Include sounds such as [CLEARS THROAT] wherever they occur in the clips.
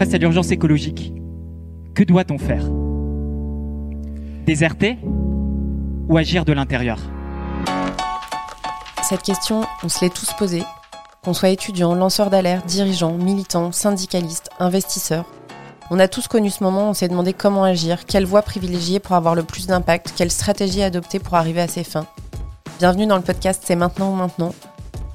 face à l'urgence écologique, que doit-on faire? Déserter ou agir de l'intérieur? Cette question, on se l'est tous posée. Qu'on soit étudiant, lanceur d'alerte, dirigeant, militant, syndicaliste, investisseur, on a tous connu ce moment, on s'est demandé comment agir, quelle voie privilégier pour avoir le plus d'impact, quelle stratégie adopter pour arriver à ses fins. Bienvenue dans le podcast C'est maintenant ou maintenant.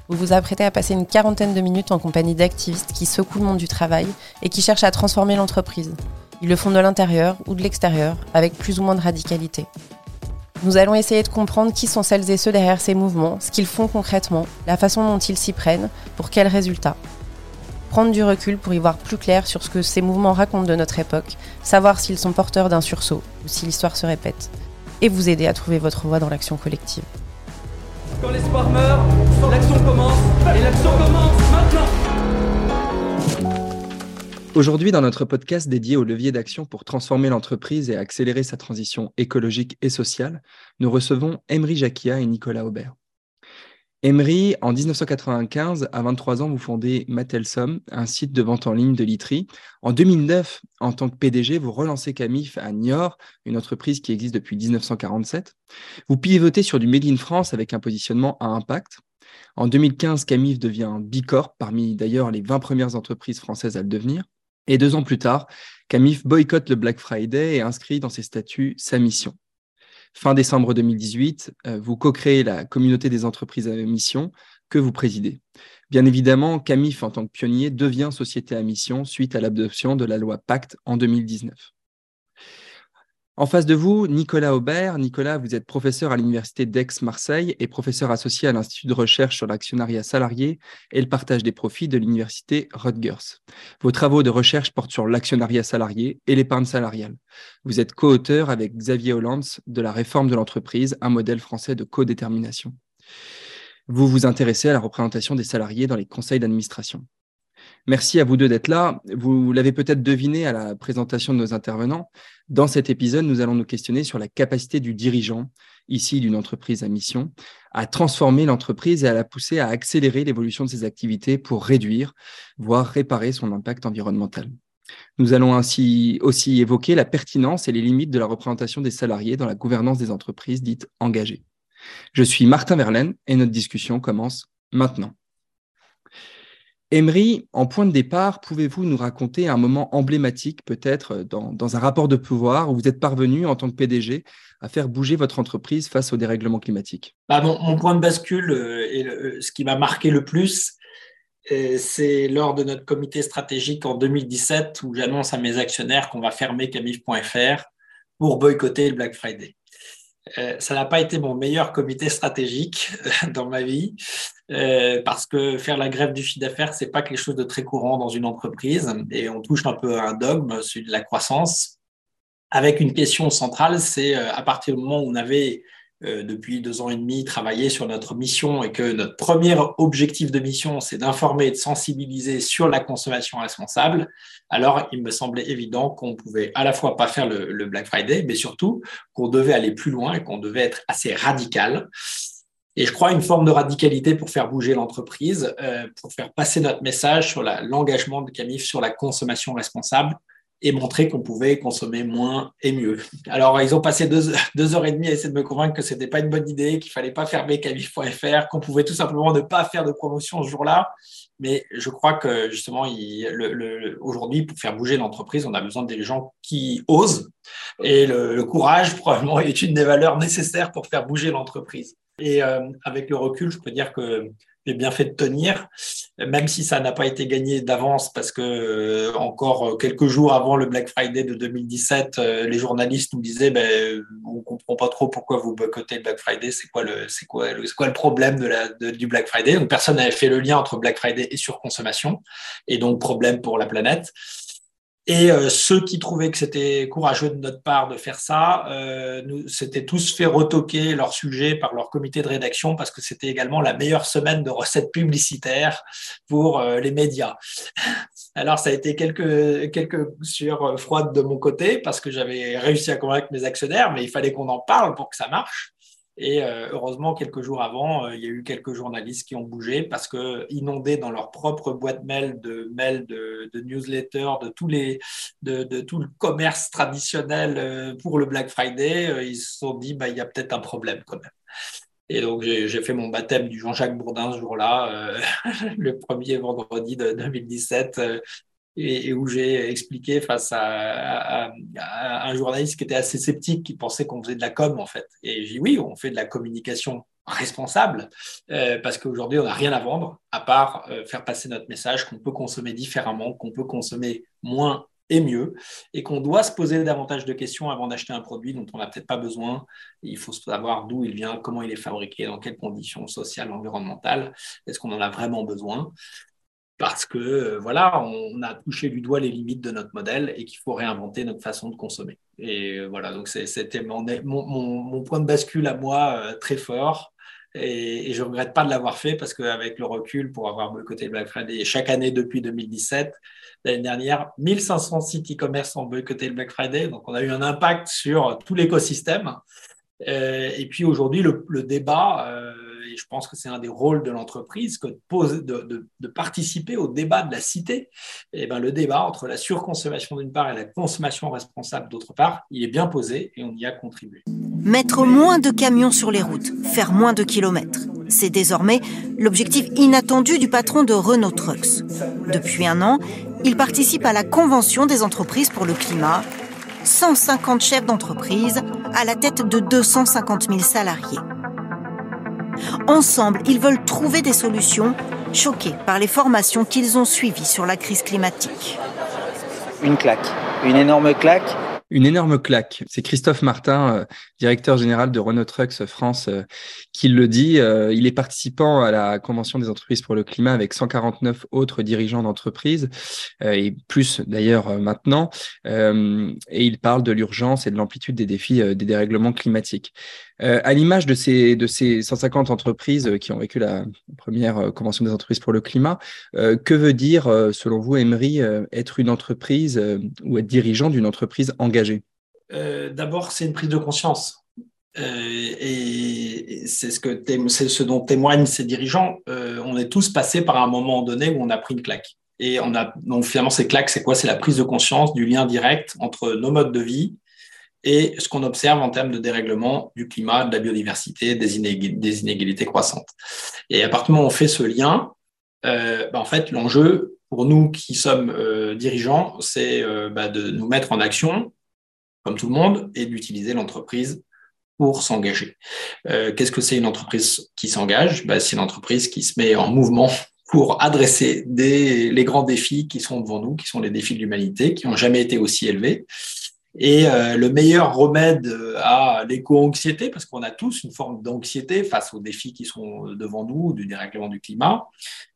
Vous vous apprêtez à passer une quarantaine de minutes en compagnie d'activistes qui secouent le monde du travail et qui cherchent à transformer l'entreprise. Ils le font de l'intérieur ou de l'extérieur, avec plus ou moins de radicalité. Nous allons essayer de comprendre qui sont celles et ceux derrière ces mouvements, ce qu'ils font concrètement, la façon dont ils s'y prennent, pour quels résultats prendre du recul pour y voir plus clair sur ce que ces mouvements racontent de notre époque, savoir s'ils sont porteurs d'un sursaut ou si l'histoire se répète, et vous aider à trouver votre voie dans l'action collective. Quand l'espoir meurt, l'action commence, et l'action commence maintenant Aujourd'hui, dans notre podcast dédié au levier d'action pour transformer l'entreprise et accélérer sa transition écologique et sociale, nous recevons Emery Jacquia et Nicolas Aubert. Emery, en 1995, à 23 ans, vous fondez Matelsom, un site de vente en ligne de literie. En 2009, en tant que PDG, vous relancez Camif à Niort, une entreprise qui existe depuis 1947. Vous pivotez sur du Made in France avec un positionnement à impact. En 2015, Camif devient Bicorp, parmi d'ailleurs les 20 premières entreprises françaises à le devenir. Et deux ans plus tard, Camif boycotte le Black Friday et inscrit dans ses statuts sa mission. Fin décembre 2018, euh, vous co-créez la communauté des entreprises à mission que vous présidez. Bien évidemment, Camif, en tant que pionnier, devient société à mission suite à l'adoption de la loi Pacte en 2019. En face de vous, Nicolas Aubert. Nicolas, vous êtes professeur à l'Université d'Aix-Marseille et professeur associé à l'Institut de recherche sur l'actionnariat salarié et le partage des profits de l'Université Rutgers. Vos travaux de recherche portent sur l'actionnariat salarié et l'épargne salariale. Vous êtes co-auteur avec Xavier Hollands de la réforme de l'entreprise, un modèle français de codétermination. Vous vous intéressez à la représentation des salariés dans les conseils d'administration. Merci à vous deux d'être là. Vous l'avez peut-être deviné à la présentation de nos intervenants. Dans cet épisode, nous allons nous questionner sur la capacité du dirigeant, ici d'une entreprise à mission, à transformer l'entreprise et à la pousser à accélérer l'évolution de ses activités pour réduire, voire réparer son impact environnemental. Nous allons ainsi aussi évoquer la pertinence et les limites de la représentation des salariés dans la gouvernance des entreprises dites engagées. Je suis Martin Verlaine et notre discussion commence maintenant. Emery, en point de départ, pouvez-vous nous raconter un moment emblématique, peut-être, dans, un rapport de pouvoir où vous êtes parvenu, en tant que PDG, à faire bouger votre entreprise face au dérèglement climatique bah, mon, point de bascule euh, et euh, ce qui m'a marqué le plus, euh, c'est lors de notre comité stratégique en 2017 où j'annonce à mes actionnaires qu'on va fermer camif.fr pour boycotter le Black Friday. Euh, ça n'a pas été mon meilleur comité stratégique euh, [LAUGHS] dans ma vie euh, parce que faire la grève du chiffre d'affaires, c'est pas quelque chose de très courant dans une entreprise et on touche un peu à un dogme, celui de la croissance, avec une question centrale, c'est à partir du moment où on avait euh, depuis deux ans et demi travailler sur notre mission et que notre premier objectif de mission, c'est d'informer et de sensibiliser sur la consommation responsable, alors il me semblait évident qu'on pouvait à la fois pas faire le, Black Friday, mais surtout qu'on devait aller plus loin et qu'on devait être assez radical. Et je crois une forme de radicalité pour faire bouger l'entreprise, euh, pour faire passer notre message sur l'engagement de Camif sur la consommation responsable et montrer qu'on pouvait consommer moins et mieux. Alors, ils ont passé deux, heures et demie à essayer de me convaincre que ce n'était pas une bonne idée, qu'il fallait pas fermer Camif.fr, qu'on pouvait tout simplement ne pas faire de promotion ce jour-là. Mais je crois que justement, aujourd'hui, pour faire bouger l'entreprise, on a besoin des gens qui osent. Et le, courage, probablement, est une des valeurs nécessaires pour faire bouger l'entreprise. Et euh, avec le recul, je peux dire que j'ai bien fait de tenir, même si ça n'a pas été gagné d'avance parce que euh, encore quelques jours avant le Black Friday de 2017, euh, les journalistes nous disaient ben, on comprend pas trop pourquoi vous boycottez le Black Friday, c'est quoi le c'est quoi le quoi le problème de la du Black Friday? Donc personne n'avait fait le lien entre Black Friday et surconsommation et donc problème pour la planète. Et euh, ceux qui trouvaient que c'était courageux de notre part de faire ça, euh, nous s'étaient tous fait retoquer leur sujet par leur comité de rédaction parce que c'était également la meilleure semaine de recettes publicitaires pour euh, les médias. [LAUGHS] Alors ça a été quelques quelques sur froides de mon côté parce que j'avais réussi à convaincre mes actionnaires, mais il fallait qu'on en parle pour que ça marche. Et euh, heureusement, quelques jours avant, euh, il y a eu quelques journalistes qui ont bougé parce que inondés dans leur propre boîte mail de mails, de, de newsletters, de, tous les, de, tout le commerce traditionnel pour le Black Friday, ils se sont dit, bah, il y a peut-être un problème quand même. Et donc, j'ai fait mon baptême du Jean-Jacques Bourdin ce jour-là, euh, [LAUGHS] le premier vendredi de 2017, euh, et, où j'ai expliqué face à, un journaliste qui était assez sceptique, qui pensait qu'on faisait de la com, en fait. Et j'ai dit oui, on fait de la communication responsable, euh, parce qu'aujourd'hui, on n'a rien à vendre, à part faire passer notre message qu'on peut consommer différemment, qu'on peut consommer moins et mieux, et qu'on doit se poser davantage de questions avant d'acheter un produit dont on n'a peut-être pas besoin. Il faut savoir d'où il vient, comment il est fabriqué, dans quelles conditions sociales, environnementales, est-ce qu'on en a vraiment besoin? Parce que euh, voilà, on a touché du doigt les limites de notre modèle et qu'il faut réinventer notre façon de consommer. Et euh, voilà, donc c'était mon, point de bascule à moi euh, très fort. Et, je ne regrette pas de l'avoir fait parce qu'avec le recul, pour avoir boycotté Black Friday chaque année depuis 2017, l'année dernière, 1500 sites e-commerce ont boycotté le Black Friday. Donc, on a eu un impact sur tout l'écosystème. Et puis aujourd'hui, le, débat, et je pense que c'est un des rôles de l'entreprise, de, participer au débat de la cité. Et ben, le débat entre la surconsommation d'une part et la consommation responsable d'autre part, il est bien posé et on y a contribué. Mettre moins de camions sur les routes, faire moins de kilomètres. C'est désormais l'objectif inattendu du patron de Renault Trucks. Depuis un an, il participe à la Convention des entreprises pour le climat 150 chefs d'entreprise à la tête de 250 000 salariés. Ensemble, ils veulent trouver des solutions, choqués par les formations qu'ils ont suivies sur la crise climatique. Une claque, une énorme claque une énorme claque. C'est Christophe Martin, euh, directeur général de Renault Trucks France, euh, qui le dit. Euh, il est participant à la Convention des entreprises pour le climat avec 149 autres dirigeants d'entreprises, et plus d'ailleurs maintenant. et il parle de l'urgence et de l'amplitude des défis des dérèglements climatiques. À l'image de ces, de ces 150 entreprises qui ont vécu la première Convention des entreprises pour le climat, que veut dire, selon vous, Emery, être une entreprise ou être dirigeant d'une entreprise engagée? Euh, d'abord, c'est une prise de conscience. Euh, et c'est ce, que dont témoignent ces dirigeants. Euh, on est tous passés par un moment donné où on a pris une claque. Et on a, donc finalement, ces claques, c'est quoi? C'est la prise de conscience du lien direct entre nos modes de vie et ce qu'on observe en termes de dérèglement du climat, de la biodiversité, des, inégalités croissantes. Et à partir du moment où on fait ce lien, ben, en fait, l'enjeu pour nous qui sommes dirigeants, c'est ben, de nous mettre en action comme tout le monde, et d'utiliser l'entreprise pour s'engager. Euh, qu'est-ce que c'est une entreprise qui s'engage? Ben, C'est une entreprise qui se met en mouvement [LAUGHS] pour adresser les grands défis qui sont devant nous, qui sont les défis de l'humanité, qui n'ont jamais été aussi élevés. Et euh, le meilleur remède à l'éco-anxiété, parce qu'on a tous une forme d'anxiété face aux défis qui sont devant nous, du dérèglement du climat,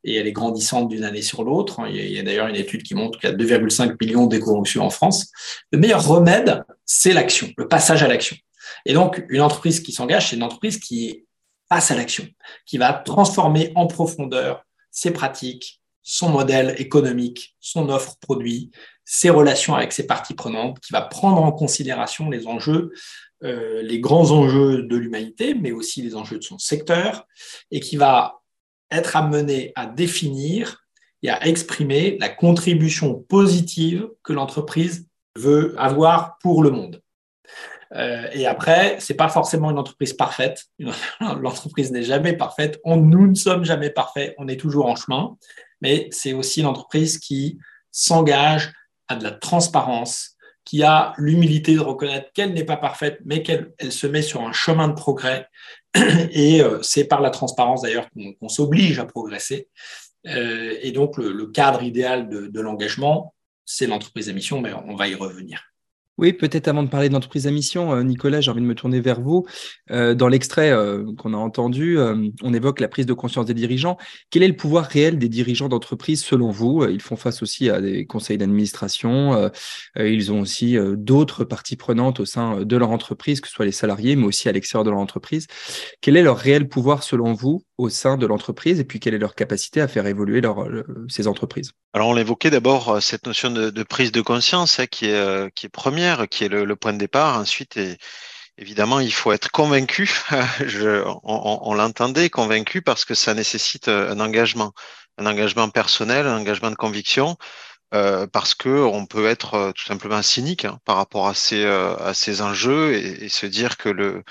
et elle est grandissante d'une année sur l'autre. Il y a, d'ailleurs une étude qui montre qu'il y a 2,5 millions d'éco-anxieux en France. Le meilleur remède, c'est l'action, le passage à l'action. Et donc, une entreprise qui s'engage, c'est une entreprise qui passe à l'action, qui va transformer en profondeur ses pratiques, son modèle économique, son offre produit, ses relations avec ses parties prenantes, qui va prendre en considération les enjeux, euh, les grands enjeux de l'humanité, mais aussi les enjeux de son secteur, et qui va être amené à définir et à exprimer la contribution positive que l'entreprise veut avoir pour le monde. Euh, et après, c'est pas forcément une entreprise parfaite. [LAUGHS] L'entreprise n'est jamais parfaite. Nous ne sommes jamais parfaits. On est toujours en chemin. Mais c'est aussi une entreprise qui s'engage a de la transparence, qui a l'humilité de reconnaître qu'elle n'est pas parfaite, mais qu'elle elle se met sur un chemin de progrès. [CLEARS THROAT] Et euh, c'est par la transparence d'ailleurs qu'on s'oblige à progresser. Euh, et donc le, cadre idéal de, de l'engagement, c'est l'entreprise à mission, mais on va y revenir. Oui, peut-être avant de parler d'entreprise à mission, euh, Nicolas, j'ai envie de me tourner vers vous. Euh, dans l'extrait euh, qu'on a entendu, on évoque la prise de conscience des dirigeants. Quel est le pouvoir réel des dirigeants d'entreprise selon vous? Ils font face aussi à des conseils d'administration. ils ont aussi d'autres parties prenantes au sein de leur entreprise, que ce soit les salariés, mais aussi à l'extérieur de leur entreprise. Quel est leur réel pouvoir selon vous au sein de l'entreprise? Et puis quelle est leur capacité à faire évoluer ces entreprises? Alors on l'évoquait d'abord cette notion de, prise de conscience hein, qui est première qui est le, point de départ. Ensuite, évidemment, il faut être convaincu. [LAUGHS] On, l'entendait, convaincu, parce que ça nécessite un engagement. un engagement personnel, un engagement de conviction, euh, parce que on peut être euh, tout simplement cynique hein, par rapport à ces, euh, enjeux et, se dire que le,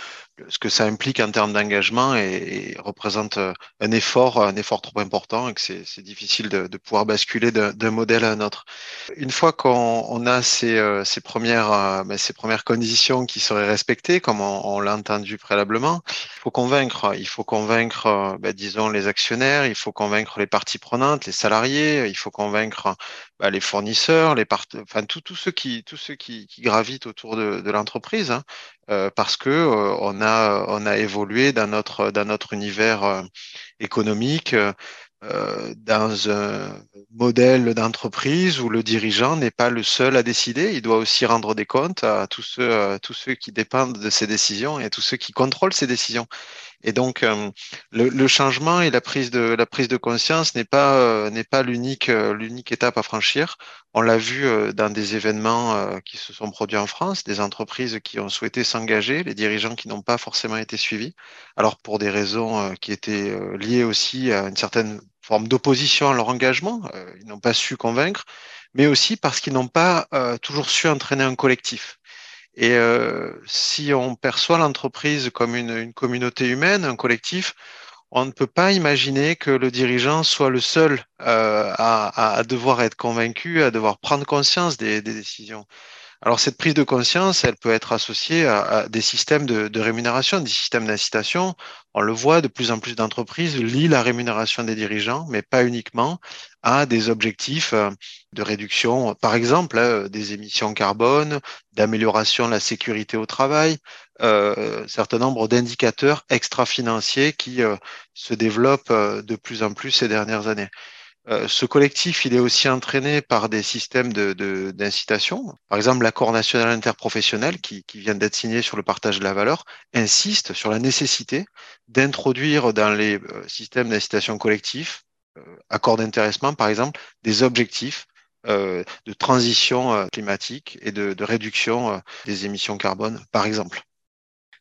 ce que ça implique en termes d'engagement et, représente un effort, un effort trop important et que c'est difficile de, pouvoir basculer d'un modèle à un autre. Une fois qu'on on a ces, ces, premières, ben, ces premières conditions qui seraient respectées, comme on, l'a entendu préalablement, il faut convaincre, il faut convaincre, ben, disons, les actionnaires, il faut convaincre les parties prenantes, les salariés, il faut convaincre bah, les fournisseurs, les part... enfin tous ceux qui gravitent autour de, de l'entreprise, hein, euh, parce que euh, on a évolué dans notre univers euh, économique dans un modèle d'entreprise où le dirigeant n'est pas le seul à décider, il doit aussi rendre des comptes à ceux à tous ceux qui dépendent de ses décisions et à tous ceux qui contrôlent ses décisions. Et donc, euh, le, changement et la prise de, la prise de conscience n'est pas, euh, pas l'unique, euh, l'unique étape à franchir. On l'a vu dans des événements qui se sont produits en France, des entreprises qui ont souhaité s'engager, les dirigeants qui n'ont pas forcément été suivis. Alors, pour des raisons qui étaient liées aussi à une certaine forme d'opposition à leur engagement, ils n'ont pas su convaincre, mais aussi parce qu'ils n'ont pas toujours su entraîner un collectif. Et euh, si on perçoit l'entreprise comme une, communauté humaine, un collectif, on ne peut pas imaginer que le dirigeant soit le seul euh, à, devoir être convaincu, à devoir prendre conscience des décisions. Alors cette prise de conscience, elle peut être associée à, des systèmes de, rémunération, des systèmes d'incitation. On le voit, de plus en plus d'entreprises lient la rémunération des dirigeants, mais pas uniquement, à des objectifs euh, de réduction, par exemple, euh, des émissions carbone, d'amélioration de la sécurité au travail, euh, un certain nombre d'indicateurs extra-financiers qui euh, se développent euh, de plus en plus ces dernières années. Euh, ce collectif, il est aussi entraîné par des systèmes d'incitation. Par exemple, l'accord national interprofessionnel qui, vient d'être signé sur le partage de la valeur insiste sur la nécessité d'introduire dans les euh, systèmes d'incitation collectif, euh, accord d'intéressement par exemple, des objectifs euh, de transition climatique et de, de réduction des émissions carbone, par exemple.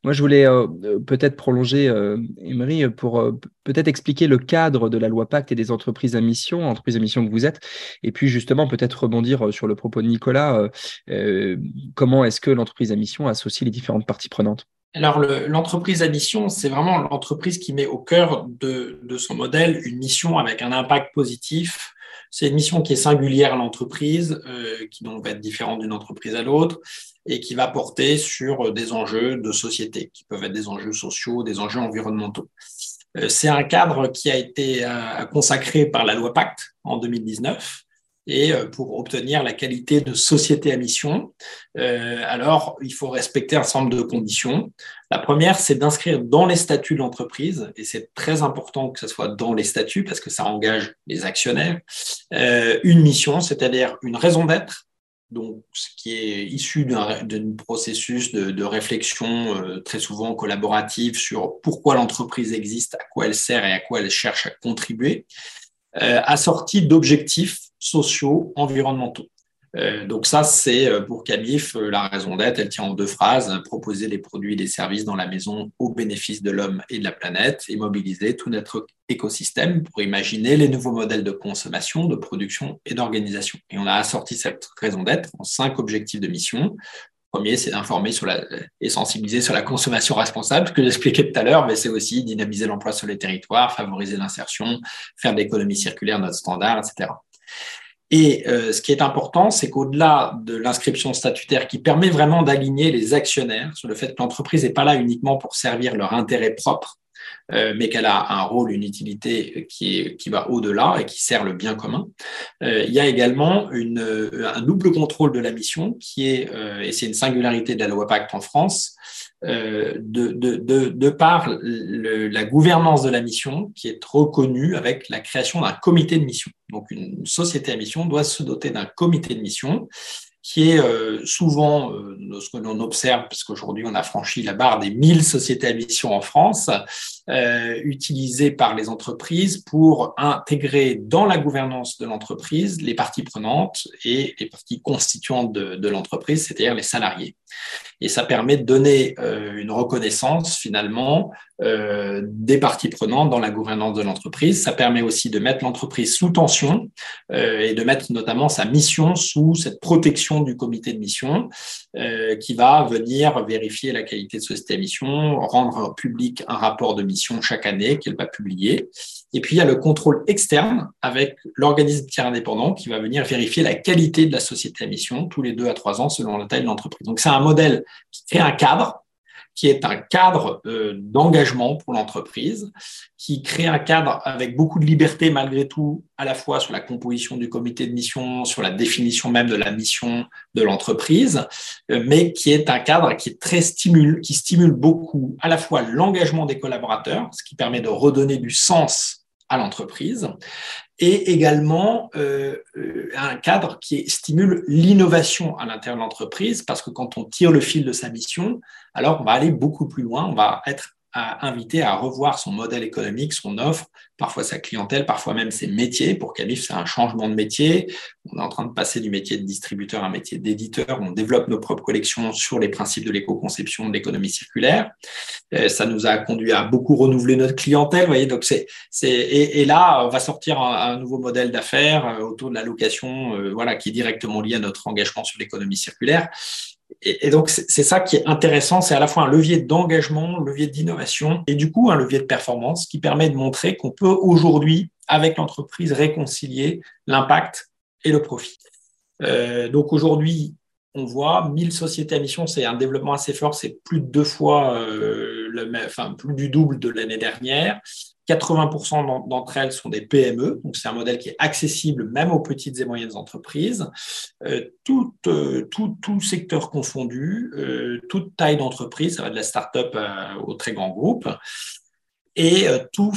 Moi, je voulais euh, peut-être prolonger, euh, Emery, pour euh, peut-être expliquer le cadre de la loi Pacte et des entreprises à mission, entreprises à mission que vous êtes, et puis justement peut-être rebondir sur le propos de Nicolas. Euh, comment est-ce que l'entreprise à mission associe les différentes parties prenantes? Alors, l'entreprise à mission, c'est vraiment l'entreprise qui met au cœur de, de, son modèle une mission avec un impact positif. C'est une mission qui est singulière à l'entreprise, euh, qui donc va être différente d'une entreprise à l'autre, et qui va porter sur des enjeux de société, qui peuvent être des enjeux sociaux, des enjeux environnementaux. Euh, c'est un cadre qui a été euh, consacré par la loi Pacte en 2019 et euh, pour obtenir la qualité de société à mission, euh, alors il faut respecter un certain nombre de conditions. La première, c'est d'inscrire dans les statuts de l'entreprise, et c'est très important que ce soit dans les statuts parce que ça engage les actionnaires, euh, une mission, c'est-à-dire une raison d'être, donc ce qui est issu d'un processus de, réflexion euh, très souvent collaborative sur pourquoi l'entreprise existe, à quoi elle sert et à quoi elle cherche à contribuer, euh, assorti d'objectifs sociaux, environnementaux. Euh, donc ça, c'est euh, pour Camif euh, la raison d'être. Elle tient en deux phrases proposer des produits et des services dans la maison au bénéfice de l'homme et de la planète et mobiliser tout notre écosystème pour imaginer les nouveaux modèles de consommation, de production et d'organisation. Et on a assorti cette raison d'être en cinq objectifs de mission. Premier, c'est d'informer et sensibiliser sur la consommation responsable, ce que j'expliquais tout à l'heure, mais c'est aussi dynamiser l'emploi sur les territoires, favoriser l'insertion, faire de l'économie circulaire notre standard, etc. Et euh, ce qui est important, c'est qu'au-delà de l'inscription statutaire qui permet vraiment d'aligner les actionnaires sur le fait que l'entreprise n'est pas là uniquement pour servir leur intérêt propre, euh, mais qu'elle a un rôle, une utilité qui, est, qui va au-delà et qui sert le bien commun. Euh, il y a également un double contrôle de la mission qui est, et c'est une singularité de la loi Pacte en France, de, de, de, de, par la gouvernance de la mission qui est reconnue avec la création d'un comité de mission. Donc une société à mission doit se doter d'un comité de mission qui est euh, souvent euh, ce que l'on observe, parce qu'aujourd'hui on a franchi la barre des 1000 sociétés à mission en France, euh, utilisée par les entreprises pour intégrer dans la gouvernance de l'entreprise les parties prenantes et les parties constituantes de, de l'entreprise, c'est-à-dire les salariés. Et ça permet de donner une reconnaissance finalement euh, des parties prenantes dans la gouvernance de l'entreprise. Ça permet aussi de mettre l'entreprise sous tension euh, et de mettre notamment sa mission sous cette protection du comité de mission qui va venir vérifier la qualité de société à mission, rendre public un rapport de mission chaque année qu'elle va publier. Et puis, il y a le contrôle externe avec l'organisme tiers indépendant qui va venir vérifier la qualité de la société à mission tous les deux à trois ans selon la taille de l'entreprise. Donc, c'est un modèle qui crée un cadre qui est un cadre euh, d'engagement pour l'entreprise, qui crée un cadre avec beaucoup de liberté malgré tout, à la fois sur la composition du comité de mission, sur la définition même de la mission de l'entreprise, euh, mais qui est un cadre qui est très stimule, qui stimule beaucoup à la fois l'engagement des collaborateurs, ce qui permet de redonner du sens à l'entreprise, et également euh, euh, un cadre qui stimule l'innovation à l'intérieur de l'entreprise, parce que quand on tire le fil de sa mission, alors on va aller beaucoup plus loin, on va être à inviter à revoir son modèle économique, son offre, parfois sa clientèle, parfois même ses métiers. Pour Calif, c'est un changement de métier. On est en train de passer du métier de distributeur à un métier d'éditeur. On développe nos propres collections sur les principes de l'éco-conception, de l'économie circulaire. Euh, ça nous a conduit à beaucoup renouveler notre clientèle. Voyez, donc c'est, c'est et, là, on va sortir un, un nouveau modèle d'affaires euh, autour de la location, euh, voilà, qui est directement lié à notre engagement sur l'économie circulaire et, donc, c'est ça qui est intéressant, c'est à la fois un levier d'engagement, levier d'innovation et du coup un levier de performance qui permet de montrer qu'on peut aujourd'hui, avec l'entreprise, réconcilier l'impact et le profit. Euh, donc aujourd'hui, on voit 1000 sociétés à mission, c'est un développement assez fort, c'est plus de deux fois, euh, le, enfin plus du double de l'année dernière. 80% d'entre elles sont des PME, donc c'est un modèle qui est accessible même aux petites et moyennes entreprises, euh, tout, euh, tout, secteur confondu, euh, toute taille d'entreprise, ça va de la start-up au très grand groupe et euh, toute,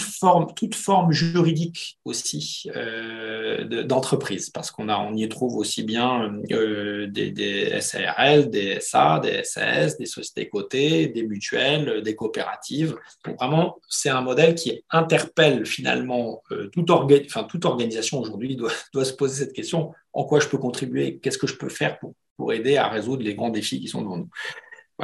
forme, juridique aussi euh, d'entreprise, parce qu'on on y trouve aussi bien euh, des, SARL, des SA, des SAS, des sociétés cotées, des mutuelles, des coopératives. Donc vraiment, c'est un modèle qui interpelle finalement toute, organisation aujourd'hui doit, [LAUGHS] doit se poser cette question. En quoi je peux contribuer, qu'est-ce que je peux faire pour aider à résoudre les grands défis qui sont devant nous?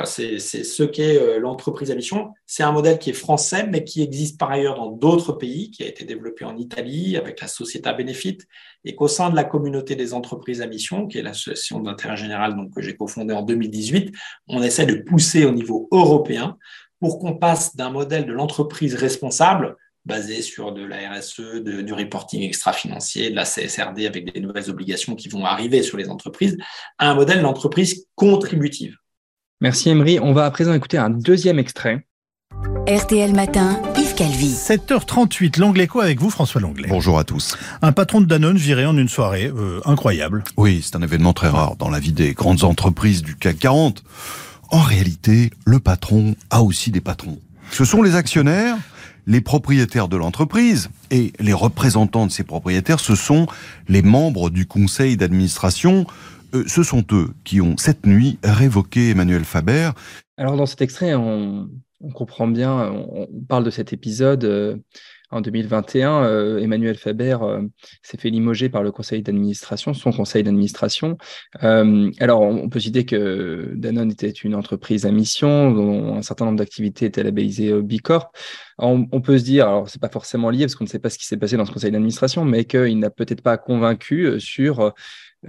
C'est ce qu'est euh, l'entreprise à mission. C'est un modèle qui est français, mais qui existe par ailleurs dans d'autres pays, qui a été développé en Italie avec la Société Benefit, et qu'au sein de la communauté des entreprises à mission, qui est l'association d'intérêt général donc, que j'ai cofondée en 2018, on essaie de pousser au niveau européen pour qu'on passe d'un modèle de l'entreprise responsable basé sur de la RSE, du reporting extra-financier, de la CSRD avec des nouvelles obligations qui vont arriver sur les entreprises, à un modèle d'entreprise contributive. Merci Emery. On va à présent écouter un deuxième extrait. RTL Matin, Yves Calvi. 7h38, l'anglais quoi avec vous François Langlais. Bonjour à tous. Un patron de Danone viré en une soirée, euh, incroyable. Oui, c'est un événement très rare dans la vie des grandes entreprises du CAC 40. En réalité, le patron a aussi des patrons. Ce sont les actionnaires, les propriétaires de l'entreprise et les représentants de ces propriétaires, ce sont les membres du conseil d'administration euh, ce sont eux qui ont, cette nuit, révoqué Emmanuel Faber. Alors, dans cet extrait, on, comprend bien, on, parle de cet épisode. Euh, en 2021, euh, Emmanuel Faber s'est fait limoger par le conseil d'administration, son conseil d'administration. alors, on, peut citer que Danone était une entreprise à mission, dont un certain nombre d'activités étaient labellisées Bicorp. On, on, peut se dire, alors c'est pas forcément lié parce qu'on ne sait pas ce qui s'est passé dans ce conseil d'administration, mais qu'il n'a peut-être pas convaincu sur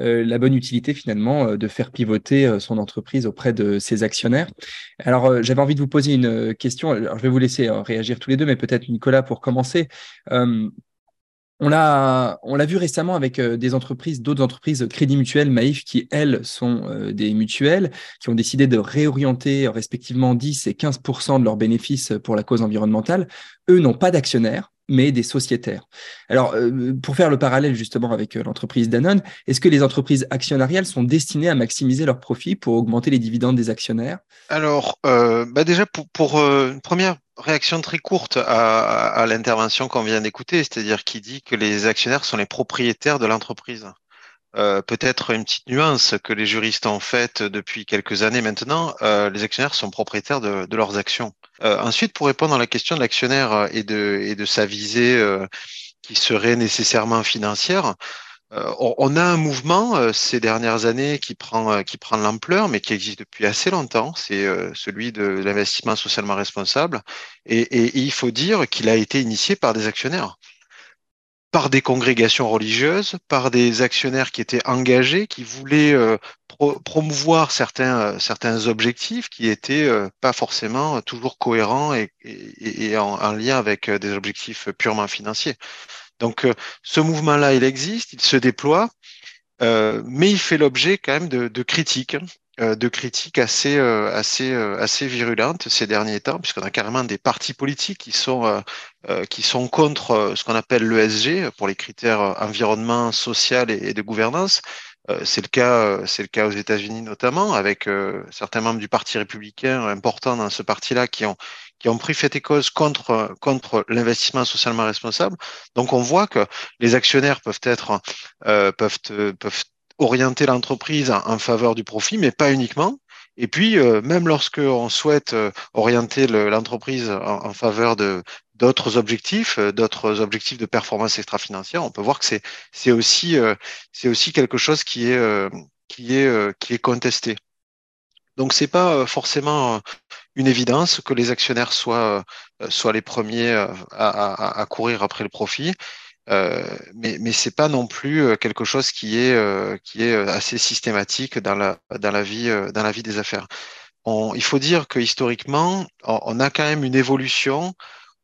euh, la bonne utilité finalement euh, de faire pivoter euh, son entreprise auprès de ses actionnaires. Alors j'avais envie de vous poser une question. Je vais vous laisser réagir tous les deux, mais peut-être Nicolas pour commencer. On l'a, on l'a vu récemment avec des entreprises, d'autres entreprises, Crédit Mutuel, Maïf, qui elles sont des mutuelles, qui ont décidé de réorienter respectivement 10 et 15% de leurs bénéfices pour la cause environnementale. Eux n'ont pas d'actionnaires mais des sociétaires. Alors, euh, pour faire le parallèle justement avec euh, l'entreprise Danone, est-ce que les entreprises actionnariales sont destinées à maximiser leurs profits pour augmenter les dividendes des actionnaires? Alors, euh, bah déjà, pour, une première réaction très courte à, à l'intervention qu'on vient d'écouter, c'est-à-dire qui dit que les actionnaires sont les propriétaires de l'entreprise. Euh, peut-être une petite nuance que les juristes ont faite depuis quelques années maintenant, euh, les actionnaires sont propriétaires de, de leurs actions. Euh, ensuite, pour répondre à la question de l'actionnaire et de, et de sa visée qui serait nécessairement financière, on a un mouvement ces dernières années qui prend, qui prend de l'ampleur, mais qui existe depuis assez longtemps. C'est celui de l'investissement socialement responsable. Et, et il faut dire qu'il a été initié par des actionnaires par des congrégations religieuses, par des actionnaires qui étaient engagés, qui voulaient euh, promouvoir certains, euh, certains objectifs qui étaient euh, pas forcément toujours cohérents et, en, lien avec des objectifs purement financiers. Donc ce mouvement-là, il existe, il se déploie, mais il fait l'objet quand même de, critiques de critiques assez, euh, assez, euh, assez virulentes ces derniers temps, puisqu'on a carrément des partis politiques qui sont, qui sont contre ce qu'on appelle l'ESG pour les critères environnement, social et, de gouvernance. c'est le cas, c'est le cas aux États-Unis notamment, avec certains membres du Parti républicain importants dans ce parti-là qui ont qui ont pris fait et cause contre, contre l'investissement socialement responsable. Donc on voit que les actionnaires peuvent être peuvent, peuvent orienter l'entreprise en, faveur du profit, mais pas uniquement. Et puis, euh, même lorsque on souhaite euh, orienter l'entreprise en, faveur de d'autres objectifs, euh, d'autres objectifs de performance extra-financière, on peut voir que c'est aussi c'est aussi quelque chose qui est qui est qui est contesté. Donc c'est pas forcément une évidence que les actionnaires soient soient les premiers à, à courir après le profit. Euh, mais c'est pas non plus euh, quelque chose qui est euh, qui est assez systématique dans la dans la vie dans la vie des affaires. Il faut dire que historiquement, on a quand même une évolution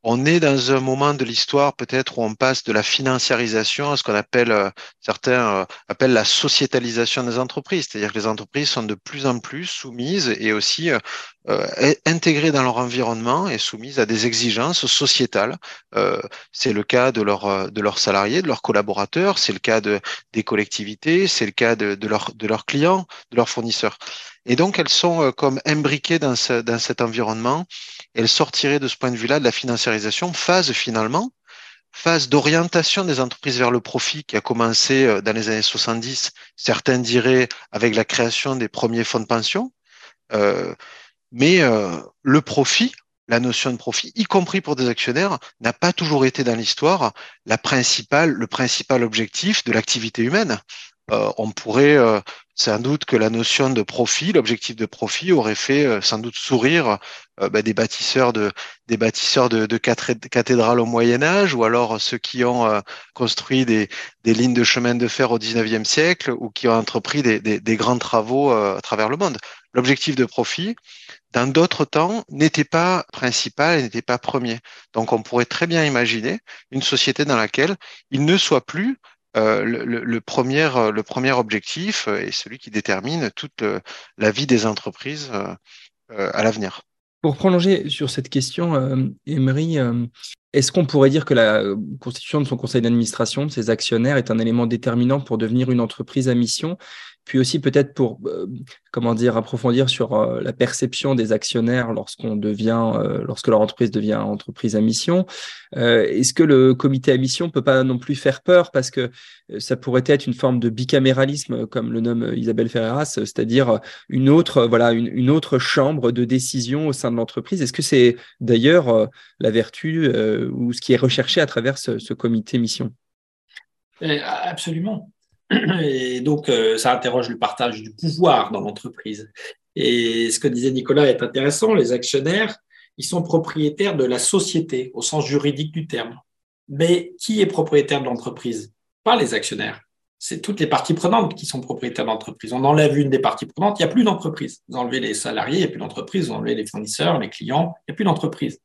on est dans un moment de l'histoire peut-être où on passe de la financiarisation à ce qu'on appelle, euh, certains euh, appellent la sociétalisation des entreprises, c'est-à-dire que les entreprises sont de plus en plus soumises et aussi euh, intégrées dans leur environnement et soumises à des exigences sociétales. c'est le cas de, leur, de leurs salariés, de leurs collaborateurs, c'est le cas de, des collectivités, c'est le cas de leurs clients, de leurs fournisseurs. Et donc, elles sont comme imbriquées dans, ce, dans cet environnement elle sortirait de ce point de vue-là de la financiarisation, phase finalement, phase d'orientation des entreprises vers le profit qui a commencé euh, dans les années 70, certains diraient avec la création des premiers fonds de pension. Euh, mais euh, le profit, la notion de profit, y compris pour des actionnaires, n'a pas toujours été dans l'histoire la principale, le principal objectif de l'activité humaine. Euh, on pourrait euh, sans doute que la notion de profit, l'objectif de profit, aurait fait euh, sans doute sourire bah, des bâtisseurs de des bâtisseurs de, de cathédrales au Moyen Âge, ou alors ceux qui ont construit des, des, lignes de chemin de fer au XIXe siècle, ou qui ont entrepris des, des, des grands travaux à travers le monde. L'objectif de profit, dans d'autres temps, n'était pas principal n'était pas premier. Donc on pourrait très bien imaginer une société dans laquelle il ne soit plus euh, le, premier, euh, le premier objectif est celui qui détermine toute la vie des entreprises euh, à l'avenir. Pour prolonger sur cette question, Emery, est-ce qu'on pourrait dire que la constitution de son conseil d'administration, de ses actionnaires, est un élément déterminant pour devenir une entreprise à mission? Puis aussi peut-être pour euh, comment dire approfondir sur euh, la perception des actionnaires lorsqu'on devient euh, lorsque leur entreprise devient entreprise à mission. Est-ce que le comité à mission peut pas non plus faire peur parce que ça pourrait être une forme de bicaméralisme comme le nomme Isabelle Ferreras, c'est-à-dire une autre voilà une, une, autre chambre de décision au sein de l'entreprise? Est-ce que c'est d'ailleurs la vertu ou ce qui est recherché à travers ce, ce comité mission? Absolument. Et donc, euh, ça interroge le partage du pouvoir dans l'entreprise. Et ce que disait Nicolas est intéressant, les actionnaires, ils sont propriétaires de la société au sens juridique du terme. Mais qui est propriétaire de l'entreprise? Pas les actionnaires. C'est toutes les parties prenantes qui sont propriétaires d'entreprise. On enlève une des parties prenantes, il n'y a plus d'entreprise. Vous enlevez les salariés, il n'y a plus d'entreprise. Vous enlevez les fournisseurs, les clients, il n'y a plus d'entreprise.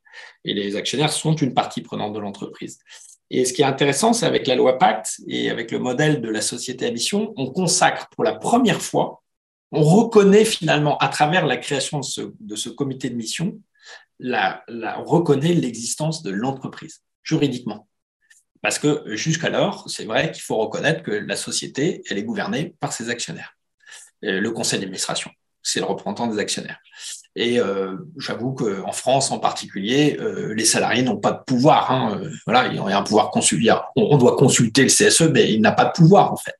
Et les actionnaires sont une partie prenante de l'entreprise. Et ce qui est intéressant, c'est avec la loi Pacte et avec le modèle de la société à mission, on consacre pour la première fois, on reconnaît finalement à travers la création de ce, comité de mission, on reconnaît l'existence de l'entreprise juridiquement. Parce que jusqu'alors, c'est vrai qu'il faut reconnaître que la société, elle est gouvernée par ses actionnaires. Le conseil d'administration, c'est le représentant des actionnaires. Et euh, j'avoue qu'en France en particulier, euh, les salariés n'ont pas de pouvoir. Hein. Euh, voilà, il y a un pouvoir consulter. On, doit consulter le CSE, mais il n'a pas de pouvoir en fait.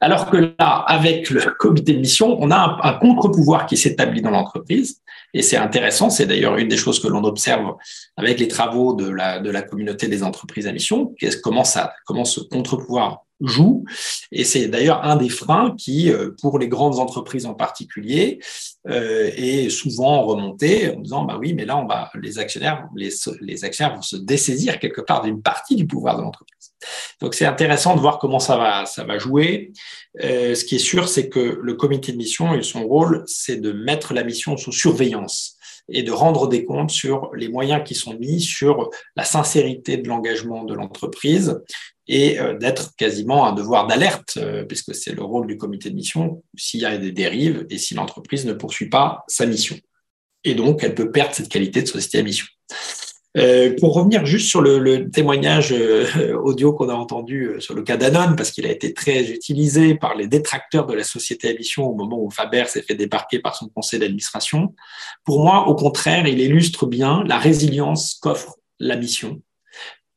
Alors que là, avec le [LAUGHS] comité de mission, on a un, un contre-pouvoir qui s'établit dans l'entreprise. Et c'est intéressant, c'est d'ailleurs une des choses que l'on observe avec les travaux de la, de la communauté des entreprises à mission, comment, ça, comment ce contre-pouvoir joue. Et c'est d'ailleurs un des freins qui, euh, pour les grandes entreprises en particulier, euh, est souvent remonté en disant bah oui, mais là, on va, les actionnaires, les, les actionnaires vont se dessaisir quelque part d'une partie du pouvoir de l'entreprise. Donc c'est intéressant de voir comment ça va, ça va jouer. Euh, ce qui est sûr, c'est que le comité de mission et son rôle, c'est de mettre la mission sous surveillance et de rendre des comptes sur les moyens qui sont mis, sur la sincérité de l'engagement de l'entreprise et euh, d'être quasiment un devoir d'alerte, euh, puisque c'est le rôle du comité de mission, s'il y a des dérives et si l'entreprise ne poursuit pas sa mission. Et donc, elle peut perdre cette qualité de société à mission. Euh, pour revenir juste sur le, témoignage audio qu'on a entendu sur le cas d'Anon, parce qu'il a été très utilisé par les détracteurs de la société à mission au moment où Faber s'est fait débarquer par son conseil d'administration, pour moi, au contraire, il illustre bien la résilience qu'offre la mission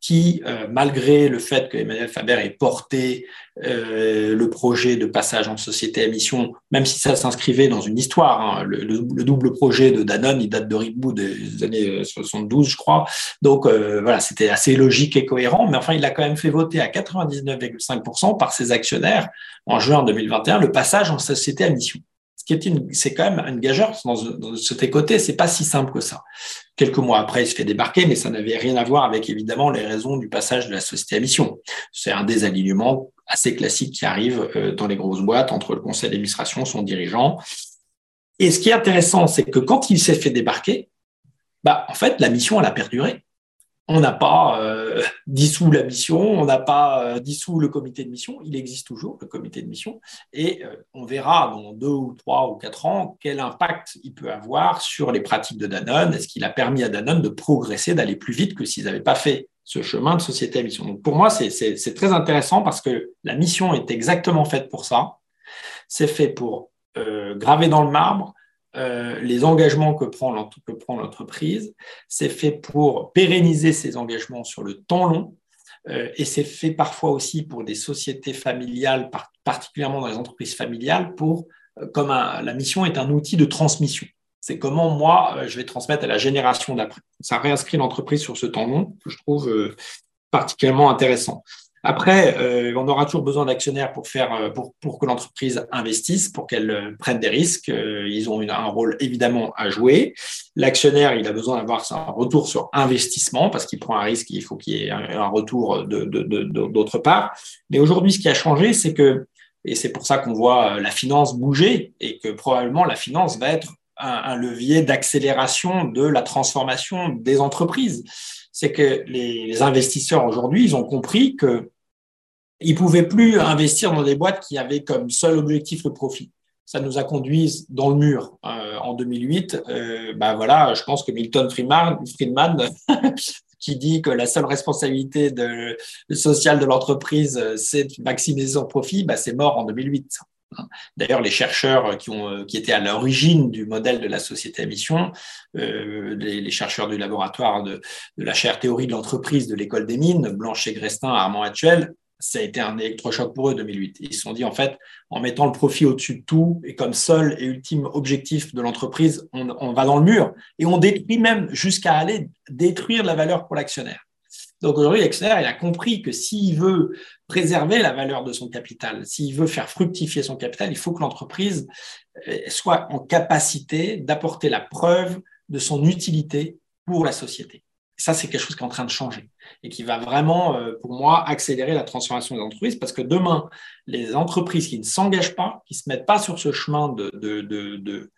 qui, euh, malgré le fait que Emmanuel Faber ait porté euh, le projet de passage en société à mission, même si ça s'inscrivait dans une histoire, hein, le, double projet de Danone, il date de Ribou des années 72, je crois. Donc euh, voilà, c'était assez logique et cohérent, mais enfin, il a quand même fait voter à 99,5% par ses actionnaires en juin 2021 le passage en société à mission qui est c'est quand même une gageure dans, dans ce côté, c'est pas si simple que ça. Quelques mois après, il se fait débarquer, mais ça n'avait rien à voir avec évidemment les raisons du passage de la société à mission. C'est un désalignement assez classique qui arrive euh, dans les grosses boîtes entre le conseil d'administration, son dirigeant. Et ce qui est intéressant, c'est que quand il s'est fait débarquer, bah, en fait, la mission, elle a perduré on n'a pas euh, dissous la mission, on n'a pas euh, dissous le comité de mission, il existe toujours, le comité de mission, et euh, on verra dans deux ou trois ou quatre ans quel impact il peut avoir sur les pratiques de Danone. Est-ce qu'il a permis à Danone de progresser, d'aller plus vite que s'ils n'avaient pas fait ce chemin de société à mission? Donc pour moi, c'est très intéressant parce que la mission est exactement faite pour ça. C'est fait pour graver dans le marbre euh, les engagements que prend l'entreprise. C'est fait pour pérenniser ces engagements sur le temps long. Euh, et c'est fait parfois aussi pour des sociétés familiales, particulièrement dans les entreprises familiales, pour, euh, comme la mission est un outil de transmission. C'est comment moi, je vais transmettre à la génération d'après. Ça réinscrit l'entreprise sur ce temps long que je trouve particulièrement intéressant. Après, euh, on aura toujours besoin d'actionnaires pour faire, euh, pour, pour que l'entreprise investisse, pour qu'elle euh, prenne des risques. ils ont un rôle évidemment à jouer. L'actionnaire, il a besoin d'avoir un retour sur investissement parce qu'il prend un risque. Il faut qu'il y ait un, retour de, d'autre part. Mais aujourd'hui, ce qui a changé, c'est que, et c'est pour ça qu'on voit la finance bouger et que probablement la finance va être un, un levier d'accélération de la transformation des entreprises c'est que les, investisseurs aujourd'hui, ils ont compris que ils pouvaient plus investir dans des boîtes qui avaient comme seul objectif le profit. Ça nous a conduit dans le mur euh, en 2008. Euh, bah voilà, je pense que Milton Friedman, [LAUGHS] qui dit que la seule responsabilité sociale de l'entreprise, c'est de maximiser son profit, bah, c'est mort en 2008. D'ailleurs, les chercheurs qui, ont, euh, qui étaient à l'origine du modèle de la société à mission, euh, les, chercheurs du laboratoire de, la chaire théorie de l'entreprise de l'école des mines, Blanchet, Grestin, Armand Actuel, ça a été un électrochoc pour eux 2008. Ils se sont dit, en fait, en mettant le profit au-dessus de tout et comme seul et ultime objectif de l'entreprise, on, va dans le mur et on détruit même jusqu'à aller détruire la valeur pour l'actionnaire. Donc aujourd'hui, l'actionnaire, il a compris que s'il veut préserver la valeur de son capital, s'il veut faire fructifier son capital, il faut que l'entreprise euh, soit en capacité d'apporter la preuve de son utilité pour la société. Ça, c'est quelque chose qui est en train de changer et qui va vraiment, euh, pour moi, accélérer la transformation des entreprises parce que demain, les entreprises qui ne s'engagent pas, qui ne se mettent pas sur ce chemin de, de,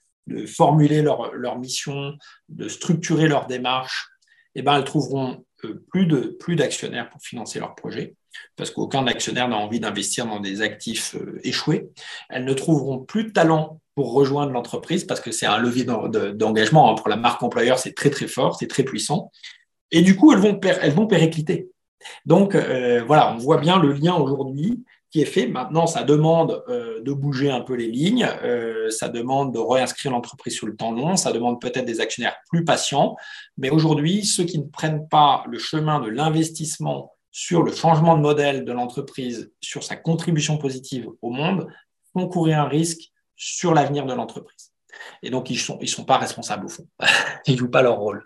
formuler leur, leur, mission, de structurer leur démarche, eh ben, elles trouveront plus de plus d'actionnaires pour financer leur projet, parce qu'aucun actionnaire n'a envie d'investir dans des actifs euh, échoués. Elles ne trouveront plus de talent pour rejoindre l'entreprise parce que c'est un levier d'engagement hein. pour la marque employeur, c'est très très fort, c'est très puissant. Et du coup, elles vont, elles vont. Donc euh, voilà, on voit bien le lien aujourd'hui qui est fait. Maintenant, ça demande euh, de bouger un peu les lignes, euh, ça demande de réinscrire l'entreprise sur le temps long, ça demande peut-être des actionnaires plus patients. Mais aujourd'hui, ceux qui ne prennent pas le chemin de l'investissement sur le changement de modèle de l'entreprise, sur sa contribution positive au monde, font courir un risque sur l'avenir de l'entreprise. Et donc, ils ne sont, ils sont pas responsables au fond. [LAUGHS] ils ne jouent pas leur rôle.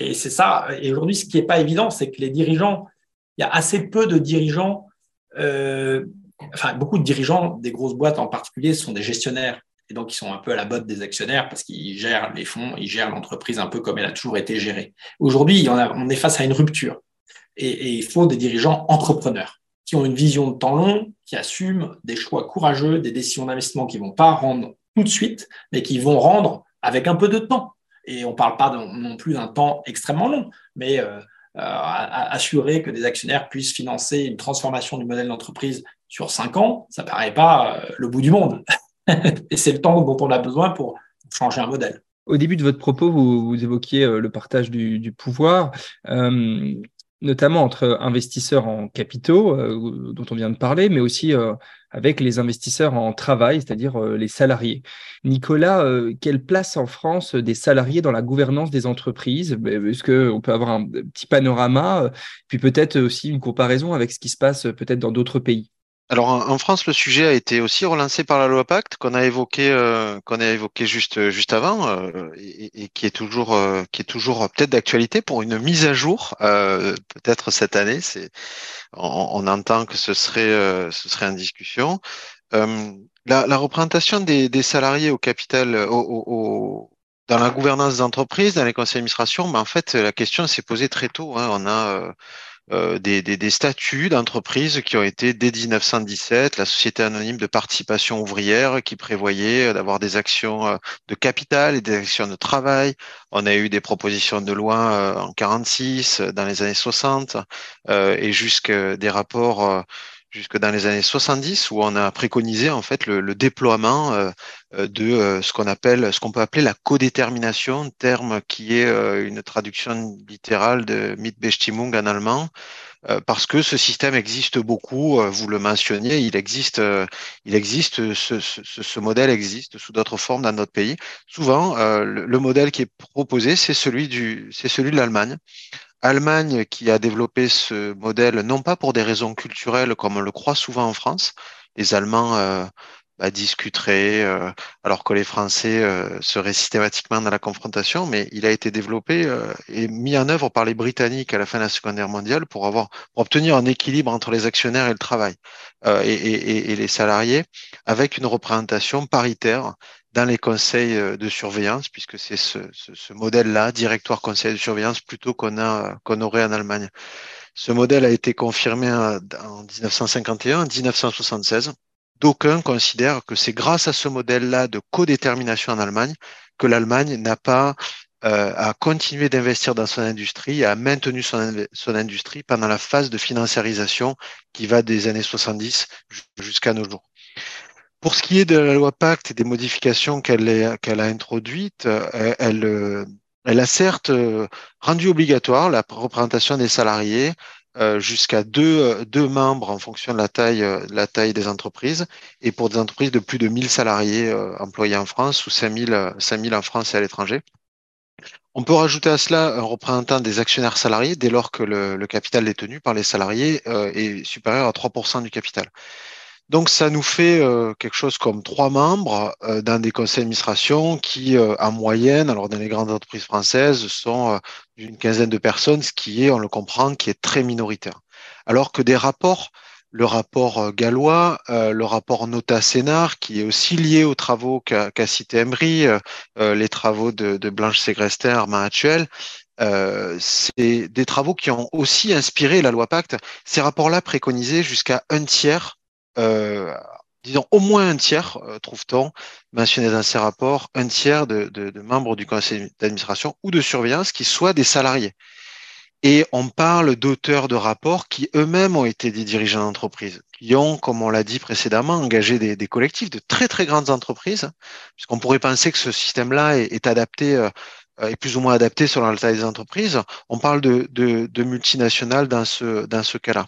Et c'est ça. Et aujourd'hui, ce qui n'est pas évident, c'est que les dirigeants, il y a assez peu de dirigeants, euh, enfin, beaucoup de dirigeants des grosses boîtes en particulier sont des gestionnaires. Et donc, ils sont un peu à la botte des actionnaires parce qu'ils gèrent les fonds, ils gèrent l'entreprise un peu comme elle a toujours été gérée. Aujourd'hui, on est face à une rupture. Et, il faut des dirigeants entrepreneurs qui ont une vision de temps long, qui assument des choix courageux, des décisions d'investissement qui vont pas rendre tout de suite, mais qui vont rendre avec un peu de temps. Et on ne parle pas non plus d'un temps extrêmement long, mais euh, euh, assurer que des actionnaires puissent financer une transformation du modèle d'entreprise sur cinq ans, ça ne paraît pas euh, le bout du monde. [LAUGHS] Et c'est le temps dont on a besoin pour changer un modèle. Au début de votre propos, vous, évoquiez le partage du, pouvoir notamment entre investisseurs en capitaux, dont on vient de parler, mais aussi avec les investisseurs en travail, c'est-à-dire euh, les salariés. Nicolas, quelle place en France des salariés dans la gouvernance des entreprises? Est-ce qu'on peut avoir un petit panorama, puis peut-être aussi une comparaison avec ce qui se passe peut-être dans d'autres pays? Alors en, France, le sujet a été aussi relancé par la loi Pacte qu'on a évoqué, euh, qu'on a évoqué juste juste avant, euh, et, qui est toujours euh, qui est toujours peut-être d'actualité pour une mise à jour, peut-être cette année. C'est on, entend que ce serait ce serait en discussion. La, représentation des, salariés au capital, au, dans la gouvernance d'entreprise, dans les conseils d'administration, mais en fait la question s'est posée très tôt. Hein. On a euh, des, des, des, statuts d'entreprise qui ont été dès 1917, la Société anonyme de participation ouvrière qui prévoyait d'avoir des actions euh, de capital et des actions de travail. On a eu des propositions de loi euh, en 46, dans les années 60, et jusqu'à des rapports jusque dans les années 70 où on a préconisé en fait le, le déploiement euh, de euh, ce qu'on appelle ce qu'on peut appeler la codétermination, terme qui est euh, une traduction littérale de Mitbestimmung en allemand parce que ce système existe beaucoup, vous le mentionniez, il existe, il existe, ce, ce, ce modèle existe sous d'autres formes dans notre pays. Souvent, le, le modèle qui est proposé, c'est celui du, c'est celui de l'Allemagne, Allemagne qui a développé ce modèle, non pas pour des raisons culturelles comme on le croit souvent en France. Les Allemands euh, bah, discuteraient euh, alors que les Français euh, seraient systématiquement dans la confrontation, mais il a été développé euh, et mis en œuvre par les Britanniques à la fin de la Seconde Guerre mondiale pour avoir pour obtenir un équilibre entre les actionnaires et le travail et, les salariés avec une représentation paritaire dans les conseils euh, de surveillance, puisque c'est ce, ce, ce modèle-là, directoire conseil de surveillance, plutôt qu'on qu'on aurait en Allemagne. Ce modèle a été confirmé en 1951, en 1976. D'aucuns considèrent que c'est grâce à ce modèle-là de codétermination en Allemagne que l'Allemagne n'a pas euh, à continuer d'investir dans son industrie, a maintenu son, son industrie pendant la phase de financiarisation qui va des années 70 jusqu'à nos jours. Pour ce qui est de la loi Pacte et des modifications qu'elle a introduites, euh, elle, euh, elle, a certes euh, rendu obligatoire la représentation des salariés jusqu'à deux, deux membres en fonction de la taille, la taille des entreprises et pour des entreprises de plus de 1000 salariés employés en France ou 5000, 5000 en France et à l'étranger. On peut rajouter à cela un représentant des actionnaires salariés dès lors que le, le capital détenu par les salariés est supérieur à 3% du capital. Donc ça nous fait euh, quelque chose comme trois membres euh, dans des conseils d'administration qui, euh, en moyenne, alors dans les grandes entreprises françaises, sont d'une quinzaine de personnes, ce qui est, on le comprend, qui est très minoritaire. Alors que des rapports, le rapport gallois, le rapport Nota-Sénard, qui est aussi lié aux travaux qu'a cité Emery, les travaux de, Blanche Ségrester, Armand Actuel, euh, c'est des travaux qui ont aussi inspiré la loi Pacte. Ces rapports-là préconisaient jusqu'à un tiers euh, disons au moins un tiers, euh, trouve-t-on, mentionné dans ces rapports, un tiers de, membres du conseil d'administration ou de surveillance qui soient des salariés. Et on parle d'auteurs de rapports qui eux-mêmes ont été des dirigeants d'entreprise, qui ont, comme on l'a dit précédemment, engagé des, collectifs de très très grandes entreprises, puisqu'on pourrait penser que ce système-là est, adapté, euh, est plus ou moins adapté selon la taille des entreprises. On parle de, multinationales dans ce cas-là.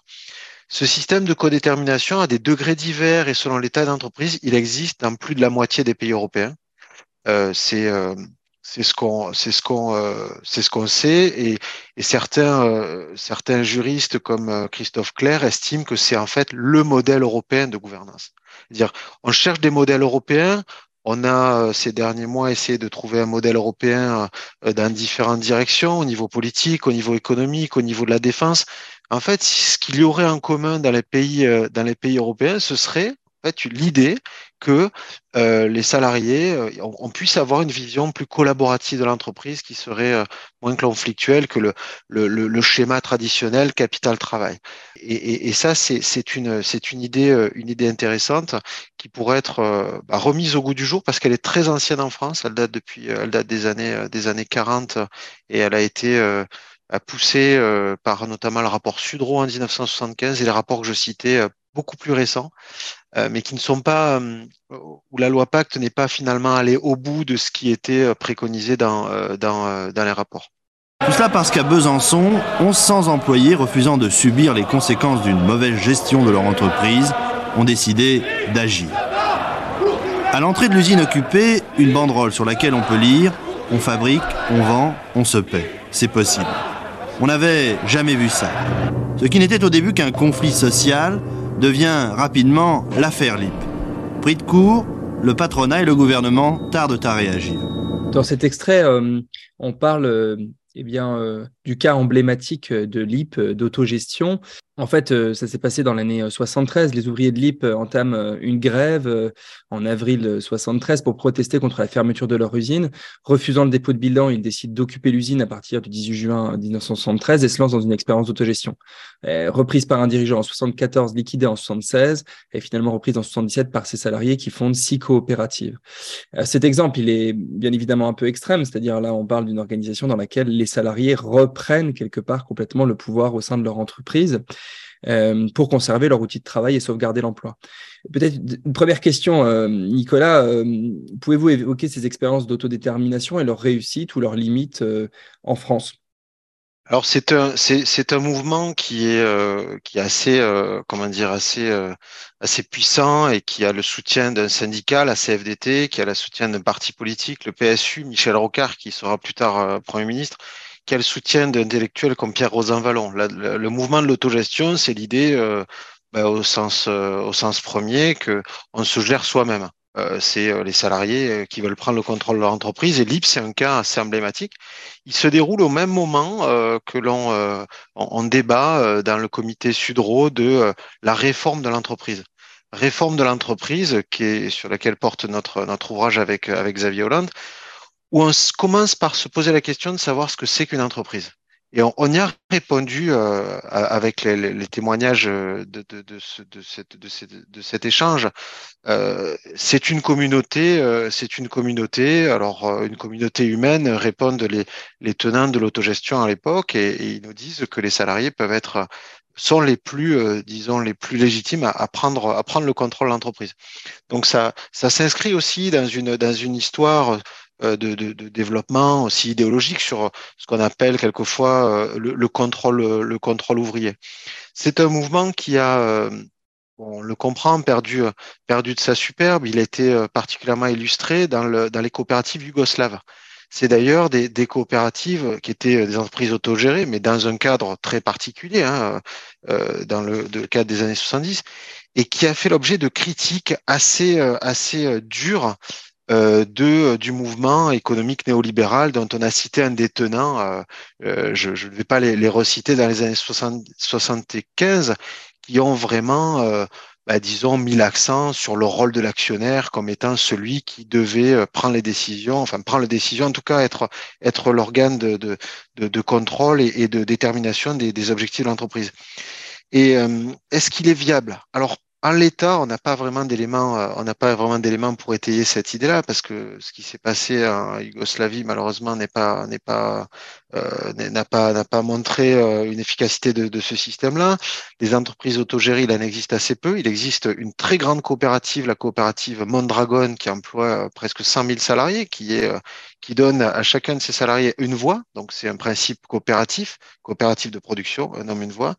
Ce système de codétermination a des degrés divers et selon l'état d'entreprise, il existe dans plus de la moitié des pays européens. C'est ce qu'on, sait, et, certains, euh, certains juristes comme euh, Christophe Clair estiment que c'est en fait le modèle européen de gouvernance. C'est-à-dire, on cherche des modèles européens. On a ces derniers mois essayé de trouver un modèle européen dans différentes directions, au niveau politique, au niveau économique, au niveau de la défense. En fait, ce qu'il y aurait en commun dans les pays, dans les pays européens, ce serait fait l'idée que euh, les salariés, euh, on, puisse avoir une vision plus collaborative de l'entreprise qui serait euh, moins conflictuelle que le, schéma traditionnel capital-travail. Et, ça, c'est une, idée, intéressante qui pourrait être bah, remise au goût du jour parce qu'elle est très ancienne en France. Elle date depuis, elle date des années, des années 40 et elle a été poussée par notamment le rapport Sudreau en 1975 et les rapports que je citais beaucoup plus récents, euh, mais qui ne sont pas, euh, où la loi Pacte n'est pas finalement allée au bout de ce qui était euh, préconisé dans, dans, dans les rapports. Tout cela parce qu'à Besançon, 1100 employés refusant de subir les conséquences d'une mauvaise gestion de leur entreprise ont décidé d'agir. À l'entrée de l'usine occupée, une banderole sur laquelle on peut lire On fabrique, on vend, on se paie. C'est possible. On n'avait jamais vu ça. Ce qui n'était au début qu'un conflit social devient rapidement l'affaire LIP. Pris de court, le patronat et le gouvernement tardent à réagir. Dans cet extrait, euh, on parle euh, eh euh, du cas emblématique de l'IP d'autogestion en fait, euh, ça s'est passé dans l'année 73. Euh, Les ouvriers de l'IP euh, entament une grève en avril 73 pour protester contre la fermeture de leur usine. Refusant le dépôt de bilan, ils décident d'occuper l'usine à partir du 18 juin 1973 et se lancent dans une expérience d'autogestion. Reprise par un dirigeant en 74, liquidée en 76 et finalement reprise en 77 par ses salariés qui fondent six coopératives. Cet exemple, il est bien évidemment un peu extrême, c'est-à-dire là, on parle d'une organisation dans laquelle les salariés reprennent quelque part complètement le pouvoir au sein de leur entreprise. Euh, pour conserver leur outil de travail et sauvegarder l'emploi. Peut-être une première question, euh, Nicolas, euh, pouvez-vous évoquer ces expériences d'autodétermination et leurs réussites ou leurs limites en France? Alors c'est un mouvement qui est assez comment dire assez puissant et qui a le soutien d'un syndicat, la CFDT, qui a le soutien d'un parti politique, le PSU, Michel Rocard, qui sera plus tard Premier ministre, quel soutien d'intellectuels comme Pierre Rosanvallon. le mouvement de l'autogestion, c'est l'idée, euh, ben, au, sens, euh, au sens premier, que on se gère soi-même. Euh, c'est les salariés qui veulent prendre le contrôle de leur entreprise. Et l'IP, c'est un cas assez emblématique. Il se déroule au même moment que l'on on, débat dans le comité Sudro de la réforme de l'entreprise réforme de l'entreprise, qui est sur laquelle porte notre ouvrage avec Xavier Hollande, où on commence par se poser la question de savoir ce que c'est qu'une entreprise. Et on, y a répondu euh, avec les, témoignages de, de, de, ce, de, cet échange. Euh, c'est une communauté, euh, c'est une communauté. Alors, euh, une communauté humaine répondent les, les tenants de l'autogestion à l'époque et, ils nous disent que les salariés peuvent être sont les plus, euh, disons, les plus légitimes à, à, prendre, à prendre le contrôle de l'entreprise. Donc ça, ça s'inscrit aussi dans une, dans une histoire euh, de, de, de, développement aussi idéologique sur ce qu'on appelle quelquefois euh, le, le, contrôle, le contrôle ouvrier. C'est un mouvement qui a, euh, on le comprend, perdu, perdu de sa superbe. Il a été particulièrement illustré dans, le, dans les coopératives yougoslaves. C'est d'ailleurs des, des, coopératives qui étaient des entreprises autogérées, mais dans un cadre très particulier, hein, euh, dans le, le, cadre des années 70, et qui a fait l'objet de critiques assez, assez dures euh, de, euh, du mouvement économique néolibéral dont on a cité un des tenants, euh, euh je ne vais pas les, les, reciter dans les années 60, 75, qui ont vraiment, euh, bah, disons, mis l'accent sur le rôle de l'actionnaire comme étant celui qui devait prendre les décisions, enfin prendre les décisions, en tout cas être, être l'organe de, de, de, contrôle et, et, de détermination des, des objectifs de l'entreprise. Et est-ce qu'il est viable? Alors en l'état, on n'a pas vraiment d'éléments, euh, on n'a pas vraiment d'éléments pour étayer cette idée-là, parce que ce qui s'est passé en Yougoslavie, malheureusement, n'est pas, n'est pas, euh, n'a pas, n'a pas montré euh, une efficacité de, ce système-là. Les entreprises autogérées, il en existe assez peu. Il existe une très grande coopérative, la coopérative Mondragon, qui emploie presque 100 000 salariés, qui est, qui donne à chacun de ses salariés une voix. Donc, c'est un principe coopératif, coopératif de production, un homme, une voix.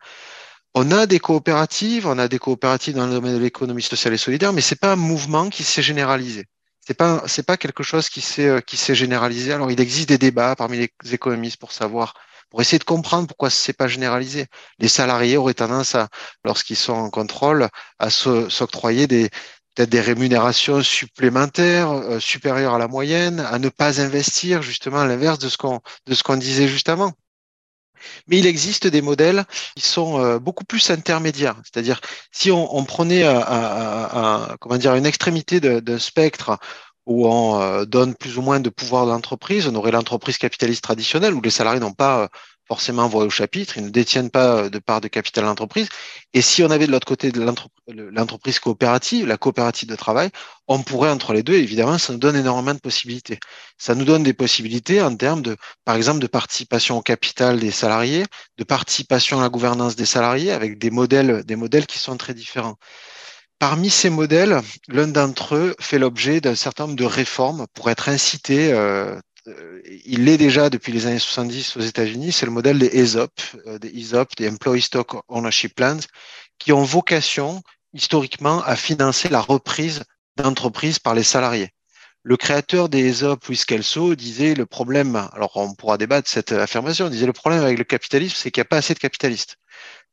On a des coopératives, on a des coopératives dans le domaine de l'économie sociale et solidaire, mais c'est pas un mouvement qui s'est généralisé. c'est pas pas quelque chose qui s'est qui s'est généralisé. Alors il existe des débats parmi les économistes pour savoir pour essayer de comprendre pourquoi c'est pas généralisé. Les salariés auraient tendance à lorsqu'ils sont en contrôle à s'octroyer des peut-être des rémunérations supplémentaires euh, supérieures à la moyenne, à ne pas investir justement à l'inverse de ce qu'on de ce qu'on disait juste avant. Mais il existe des modèles qui sont euh, beaucoup plus intermédiaires. C'est-à-dire, si on, prenait à, comment une extrémité d'un spectre où on euh, donne plus ou moins de pouvoir à l'entreprise, on aurait l'entreprise capitaliste traditionnelle où les salariés n'ont pas euh, forcément voix au chapitre, ils ne détiennent pas de part de capital d'entreprise. Et si on avait de l'autre côté l'entreprise coopérative, la coopérative de travail, on pourrait entre les deux, évidemment, ça nous donne énormément de possibilités. Ça nous donne des possibilités en termes de, par exemple, de participation au capital des salariés, de participation à la gouvernance des salariés avec des modèles, des modèles qui sont très différents. Parmi ces modèles, l'un d'entre eux fait l'objet d'un certain nombre de réformes pour être incité euh, euh, il l'est déjà depuis les années 70 aux États-Unis, c'est le modèle des ESOP, euh, des ESOP, des Employee Stock Ownership Plans, qui ont vocation historiquement à financer la reprise d'entreprises par les salariés. Le créateur des ESOP, Luis disait le problème, alors on pourra débattre cette affirmation, disait le problème avec le capitalisme, c'est qu'il n'y a pas assez de capitalistes.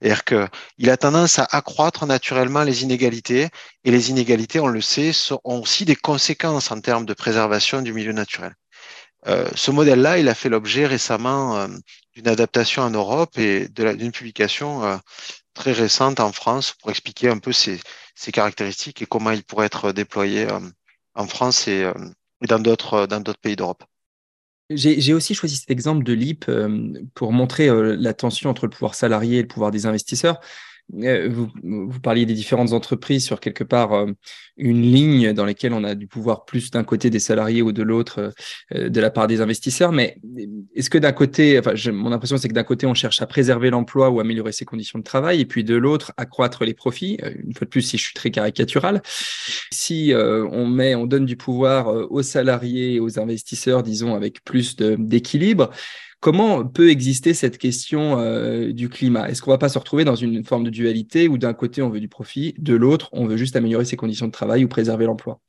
C'est-à-dire qu'il a tendance à accroître naturellement les inégalités, et les inégalités, on le sait, ont aussi des conséquences en termes de préservation du milieu naturel. Euh, ce modèle-là, il a fait l'objet récemment euh, d'une adaptation en Europe et d'une publication euh, très récente en France pour expliquer un peu ses, caractéristiques et comment il pourrait être déployé en France et, dans d'autres pays d'Europe. J'ai aussi choisi cet exemple de l'IP pour montrer la tension entre le pouvoir salarié et le pouvoir des investisseurs. Euh, vous, parliez des différentes entreprises sur quelque part euh, une ligne dans laquelle on a du pouvoir plus d'un côté des salariés ou de l'autre euh, de la part des investisseurs. Mais est-ce que d'un côté, enfin, mon impression c'est que d'un côté on cherche à préserver l'emploi ou améliorer ses conditions de travail, et puis de l'autre accroître les profits. Une fois de plus, si je suis très caricatural, si on met, on donne du pouvoir aux salariés et aux investisseurs, disons avec plus d'équilibre. Comment peut exister cette question euh, du climat? Est-ce qu'on ne va pas se retrouver dans une forme de dualité où d'un côté on veut du profit, de l'autre on veut juste améliorer ses conditions de travail ou préserver l'emploi?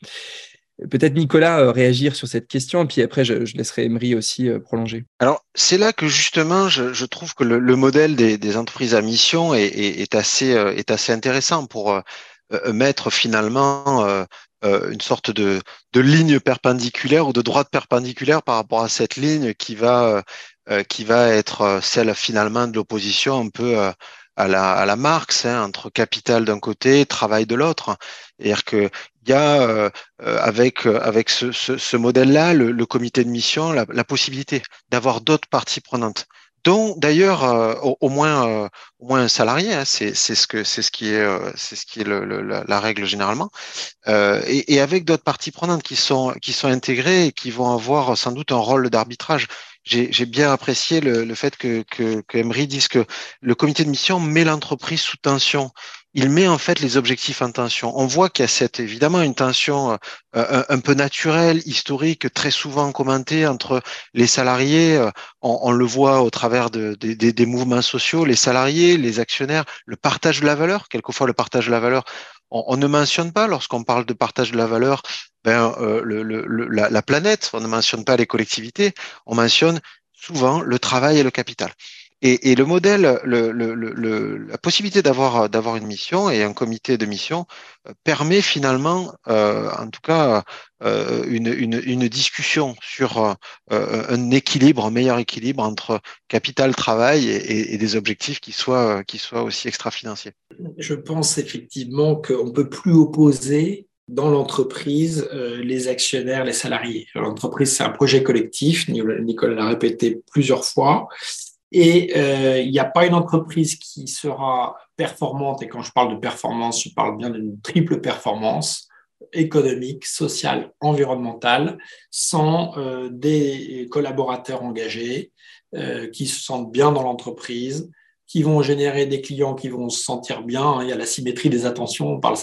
Peut-être Nicolas euh, réagir sur cette question, puis après je, laisserai Emery aussi euh, prolonger. Alors c'est là que justement je, trouve que le, modèle des, entreprises à mission est, assez, intéressant pour mettre finalement une sorte de, ligne perpendiculaire ou de droite perpendiculaire par rapport à cette ligne qui va qui va être euh, celle finalement de l'opposition un peu euh, à la, à la Marx, hein, entre capital d'un côté, travail de l'autre. C'est-à-dire qu'il y a avec, avec ce, ce, ce modèle-là, le, le, comité de mission, la, la possibilité d'avoir d'autres parties prenantes dont d'ailleurs au, moins au moins un salarié, hein, c'est ce que c'est ce qui est c'est ce qui est le, la, la, règle généralement, euh, et, et, avec d'autres parties prenantes qui sont qui sont intégrées et qui vont avoir sans doute un rôle d'arbitrage j'ai bien apprécié le, le, fait que, que, que Emery dise que le comité de mission met l'entreprise sous tension. Il met en fait les objectifs en tension. On voit qu'il y a cette, évidemment une tension euh, un, peu naturelle, historique, très souvent commentée entre les salariés. Euh, on, on le voit au travers de, de, des mouvements sociaux, les salariés, les actionnaires, le partage de la valeur. Quelquefois, le partage de la valeur on, ne mentionne pas, lorsqu'on parle de partage de la valeur, ben, euh, la, planète, on ne mentionne pas les collectivités, on mentionne souvent le travail et le capital. Et, le modèle, la possibilité d'avoir d'avoir une mission et un comité de mission euh, permet finalement, euh, en tout cas, une, discussion sur un équilibre, un meilleur équilibre entre capital, travail et, des objectifs qui soient qui soient aussi extra-financiers. Je pense effectivement qu'on ne peut plus opposer dans l'entreprise les actionnaires, les salariés. L'entreprise, c'est un projet collectif, Nicolas l'a répété plusieurs fois, et euh, il n'y a pas une entreprise qui sera performante, et quand je parle de performance, je parle bien d'une triple performance économique, sociale, environnementale, sans euh, des collaborateurs engagés euh, qui se sentent bien dans l'entreprise, qui vont générer des clients qui vont se sentir bien. Il y a la symétrie des attentions, on parle,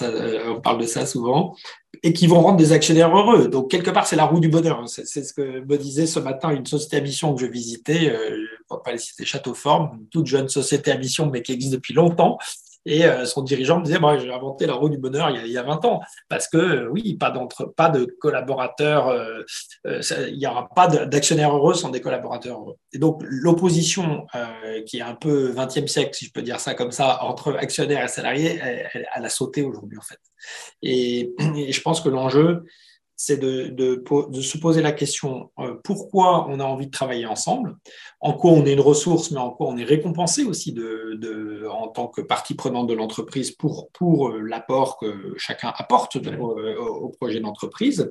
parle de ça souvent et qui vont rendre des actionnaires heureux. Donc, quelque part, c'est la roue du bonheur. C'est ce que me disait ce matin une société à mission que je visitais, euh, je ne vais pas les citer Château Forme, une toute jeune société à mission, mais qui existe depuis longtemps, Et son dirigeant me disait, moi, j'ai inventé la roue du bonheur il y a, 20 ans. Parce que, oui, pas, pas de collaborateurs, il n'y aura pas d'actionnaires heureux sans des collaborateurs heureux. Et donc, l'opposition, qui est un peu 20e siècle, si je peux dire ça comme ça, entre actionnaires et salariés, elle, a sauté aujourd'hui, en fait. et je pense que l'enjeu, c'est de, de, de, se poser la question euh, pourquoi on a envie de travailler ensemble, en quoi on est une ressource, mais en quoi on est récompensé aussi de, de en tant que partie prenante de l'entreprise pour, pour euh, l'apport que chacun apporte au, au projet d'entreprise.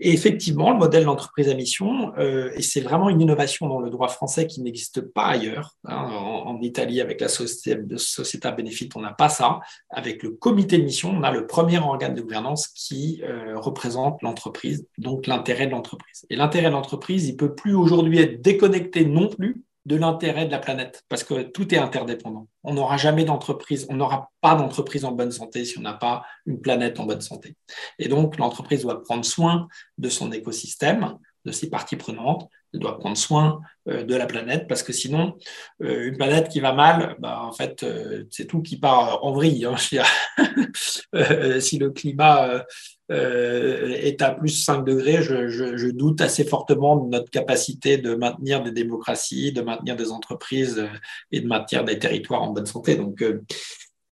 Et effectivement, le modèle d'entreprise à mission, euh, et c'est vraiment une innovation dans le droit français qui n'existe pas ailleurs. Hein. en, Italie, avec la société, société bénéfice, on n'a pas ça. Avec le comité de mission, on a le premier organe de gouvernance qui euh, représente l'entreprise, donc l'intérêt de l'entreprise. Et l'intérêt de l'entreprise, il peut plus aujourd'hui être déconnecté non plus de l'intérêt de la planète, parce que tout est interdépendant. On n'aura jamais d'entreprise, on n'aura pas d'entreprise en bonne santé si on n'a pas une planète en bonne santé. Et donc, l'entreprise doit prendre soin de son écosystème, de ses parties prenantes, elle doit prendre soin euh, de la planète, parce que sinon, euh, une planète qui va mal, bah, en fait, euh, c'est tout qui part en vrille. Hein, [LAUGHS] si le climat est à plus 5 degrés, je, je, doute assez fortement de notre capacité de maintenir des démocraties, de maintenir des entreprises et de maintenir des territoires en bonne santé. Donc,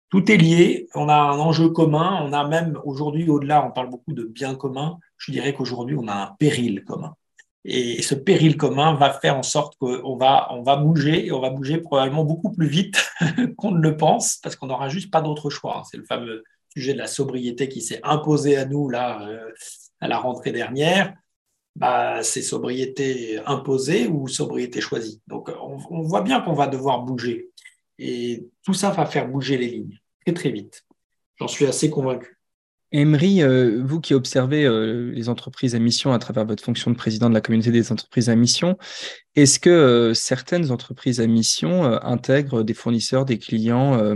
tout est lié. On a un enjeu commun. On a même aujourd'hui, au-delà, on parle beaucoup de bien commun. Je dirais qu'aujourd'hui, on a un péril commun. Et ce péril commun va faire en sorte qu'on va, on va bouger et on va bouger probablement beaucoup plus vite [LAUGHS] qu'on ne le pense parce qu'on n'aura juste pas d'autre choix. C'est le fameux sujet de la sobriété qui s'est imposé à nous là euh, à la rentrée dernière, bah, c'est sobriété imposée ou sobriété choisie. Donc on, voit bien qu'on va devoir bouger. Et tout ça va faire bouger les lignes très très vite. J'en suis assez convaincu. Emery, euh, vous qui observez euh, les entreprises à mission à travers votre fonction de président de la communauté des entreprises à mission, est-ce que certaines entreprises à mission intègrent des fournisseurs, des clients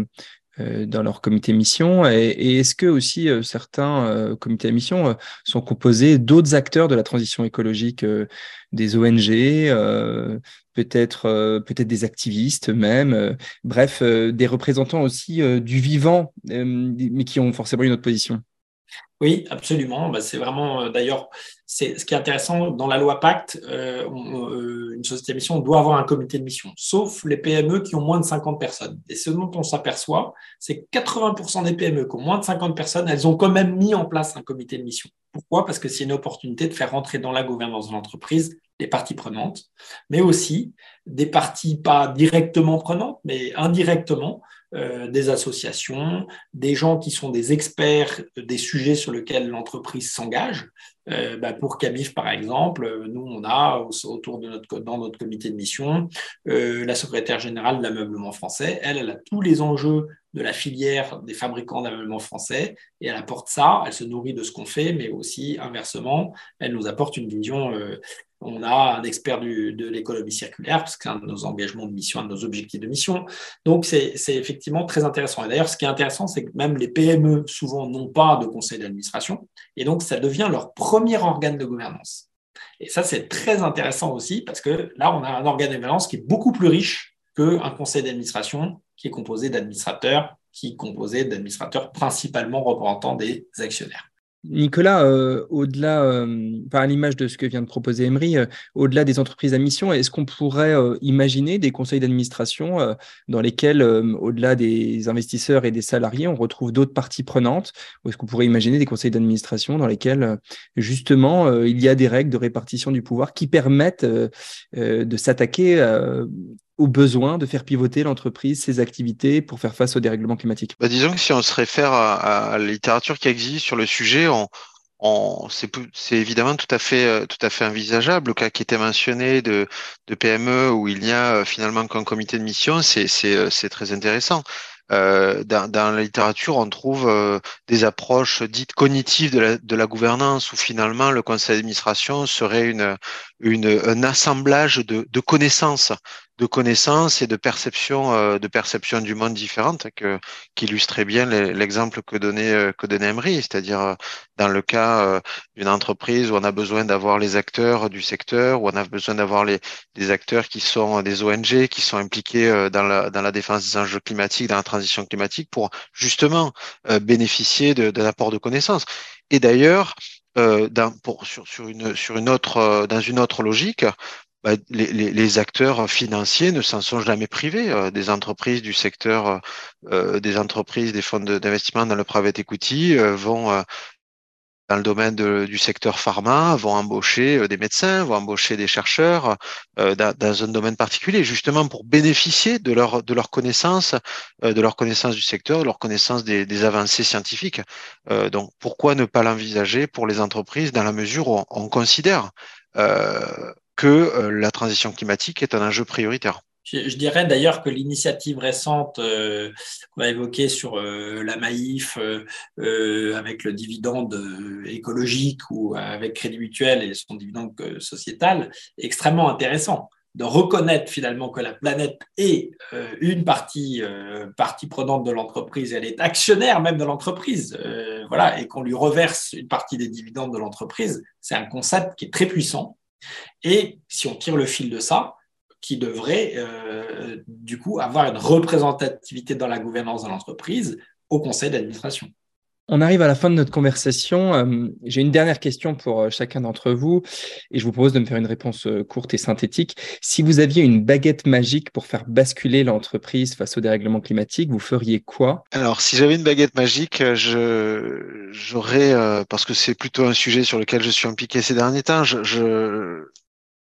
euh, dans leur comité mission? Et, est-ce que aussi euh, certains euh, comités à mission sont composés d'autres acteurs de la transition écologique, des ONG, peut-être peut-être des activistes même, bref, des représentants aussi du vivant, mais qui ont forcément une autre position? Oui, absolument. Bah, c'est vraiment, euh, d'ailleurs, c'est ce qui est intéressant dans la loi Pacte, euh, euh, une société de mission doit avoir un comité de mission, sauf les PME qui ont moins de 50 personnes. Et ce dont on s'aperçoit, c'est que 80% des PME qui ont moins de 50 personnes, elles ont quand même mis en place un comité de mission. Pourquoi? Parce que c'est une opportunité de faire rentrer dans la gouvernance de l'entreprise les parties prenantes, mais aussi des parties pas directement prenantes, mais indirectement, euh, des associations, des gens qui sont des experts des sujets sur lesquels l'entreprise s'engage. Euh, bah, pour Camif, par exemple, nous, on a autour de notre, dans notre comité de mission euh, la secrétaire générale de l'ameublement français. Elle, elle a tous les enjeux de la filière des fabricants d'ameublement français et elle apporte ça, elle se nourrit de ce qu'on fait, mais aussi inversement, elle nous apporte une vision on a un expert de l'économie circulaire, parce que c'est un de nos engagements de mission, un de nos objectifs de mission. Donc, c'est effectivement très intéressant. Et d'ailleurs, ce qui est intéressant, c'est que même les PME, souvent, n'ont pas de conseil d'administration. Et donc, ça devient leur premier organe de gouvernance. Et ça, c'est très intéressant aussi, parce que là, on a un organe de gouvernance qui est beaucoup plus riche qu'un conseil d'administration qui est composé d'administrateurs, qui est composé d'administrateurs principalement représentant des actionnaires. Nicolas, euh, au-delà, euh, par l'image de ce que vient de proposer Emery, euh, au-delà des entreprises à mission, est-ce qu'on pourrait imaginer des conseils d'administration dans lesquels, au-delà des investisseurs et des salariés, on retrouve d'autres parties prenantes? Ou est-ce qu'on pourrait imaginer des conseils d'administration dans lesquels, justement, il y a des règles de répartition du pouvoir qui permettent de s'attaquer au besoin de faire pivoter l'entreprise, ses activités pour faire face au dérèglement climatique? Bah, Disons que si on se réfère à, la littérature qui existe sur le sujet, c'est évidemment tout à fait euh, tout à fait envisageable. Le cas qui était mentionné de, PME où il n'y a euh, finalement qu'un comité de mission, c'est euh, très intéressant. Dans, la littérature, on trouve des approches dites cognitives de la, gouvernance, où finalement le conseil d'administration serait un assemblage de connaissances de connaissances et de perceptions euh, de perception du monde différentes que, qui illustrait bien l'exemple que donnait euh, que donnait Emery, c'est-à-dire euh, dans le cas d'une entreprise où on a besoin d'avoir les acteurs du secteur, où on a besoin d'avoir les des acteurs qui sont des ONG, qui sont impliqués dans la dans la défense des enjeux climatiques, dans la transition climatique, pour justement bénéficier d'un apport de connaissances. Et d'ailleurs, pour, sur, sur, une, sur une autre, dans une autre logique, bah, les, les, les, acteurs financiers ne s'en sont jamais privés. Euh, des entreprises du secteur, euh, des entreprises, des fonds d'investissement dans le private equity euh, vont euh, dans le domaine de, du secteur pharma, vont embaucher euh, des médecins, vont embaucher des chercheurs dans, dans, un domaine particulier, justement pour bénéficier de leur de leur connaissance, de leur connaissance du secteur, de leur connaissance des, des avancées scientifiques. donc pourquoi ne pas l'envisager pour les entreprises dans la mesure où on, on considère euh, que euh, la transition climatique est un enjeu prioritaire. Je, dirais d'ailleurs que l'initiative récente euh, qu'on a évoquée sur euh, la Maïf avec le dividende écologique ou avec Crédit Mutuel et son dividende sociétal est extrêmement intéressant de reconnaître finalement que la planète est une partie, partie prenante de l'entreprise, elle est actionnaire même de l'entreprise, voilà, et qu'on lui reverse une partie des dividendes de l'entreprise, c'est un concept qui est très puissant et si on tire le fil de ça, qui devrait euh, du coup avoir une représentativité dans la gouvernance de l'entreprise au conseil d'administration. On arrive à la fin de notre conversation. Euh, j'ai une dernière question pour euh, chacun d'entre vous et je vous propose de me faire une réponse courte et synthétique. Si vous aviez une baguette magique pour faire basculer l'entreprise face au dérèglement climatique, vous feriez quoi? Alors, si j'avais une baguette magique, j'aurais parce que c'est plutôt un sujet sur lequel je suis impliqué ces derniers temps, je, je,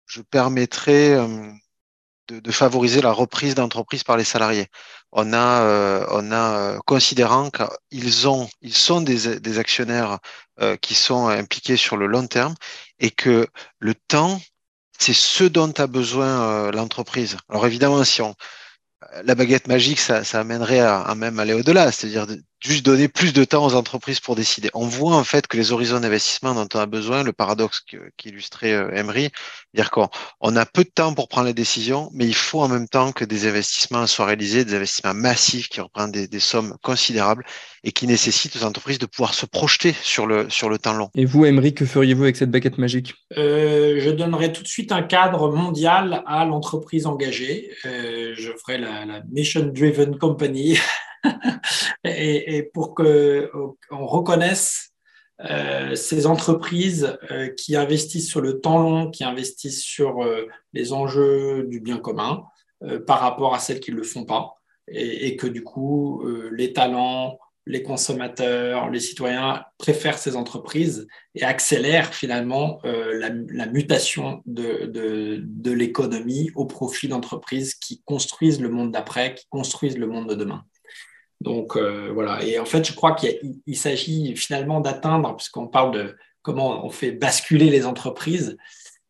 je permettrais de, favoriser la reprise d'entreprise par les salariés on a, euh, on a euh, considérant qu'ils ont, ils sont des, des actionnaires euh, qui sont impliqués sur le long terme et que le temps, c'est ce dont a besoin l'entreprise. Alors évidemment, si on, la baguette magique, ça, ça amènerait à, à même aller au-delà, c'est-à-dire juste donner plus de temps aux entreprises pour décider. On voit en fait que les horizons d'investissement dont on a besoin, le paradoxe qu'illustrait euh, Emery, dire qu'on on a peu de temps pour prendre les décisions, mais il faut en même temps que des investissements soient réalisés, des investissements massifs qui reprennent des, des sommes considérables et qui nécessitent aux entreprises de pouvoir se projeter sur le, sur le temps long. Et vous, Emery, que feriez-vous avec cette baguette magique? Euh, Je donnerais tout de suite un cadre mondial à l'entreprise engagée. Euh, je ferai la, la mission-driven company. [LAUGHS] [LAUGHS] et, pour qu'on reconnaisse euh, ces entreprises euh, qui investissent sur le temps long, qui investissent sur euh, les enjeux du bien commun euh, par rapport à celles qui ne le font pas, et, que du coup, euh, les talents, les consommateurs, les citoyens préfèrent ces entreprises et accélèrent finalement la, mutation de l'économie au profit d'entreprises qui construisent le monde d'après, qui construisent le monde de demain. Donc euh, voilà, et en fait, je crois qu'il s'agit finalement d'atteindre, puisqu'on parle de comment on fait basculer les entreprises,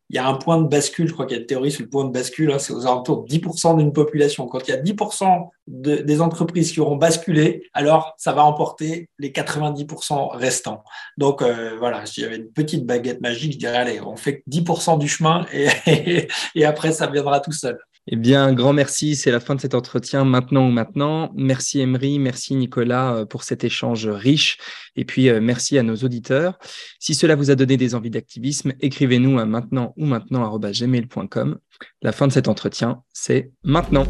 il y a un point de bascule, je crois qu'il y a une théorie sur le point de bascule, hein, c'est aux alentours de 10% d'une population. Quand il y a 10% de, des entreprises qui auront basculé, alors ça va emporter les 90% restants. Donc euh, voilà, si j'avais une petite baguette magique, je dirais, allez, on fait 10% du chemin [LAUGHS] et après, ça viendra tout seul. Eh bien, un grand merci. C'est la fin de cet entretien maintenant ou maintenant. Merci Emery, merci Nicolas euh, pour cet échange riche. Et puis, euh, merci à nos auditeurs. Si cela vous a donné des envies d'activisme, écrivez-nous à maintenant ou maintenant La fin de cet entretien, c'est maintenant.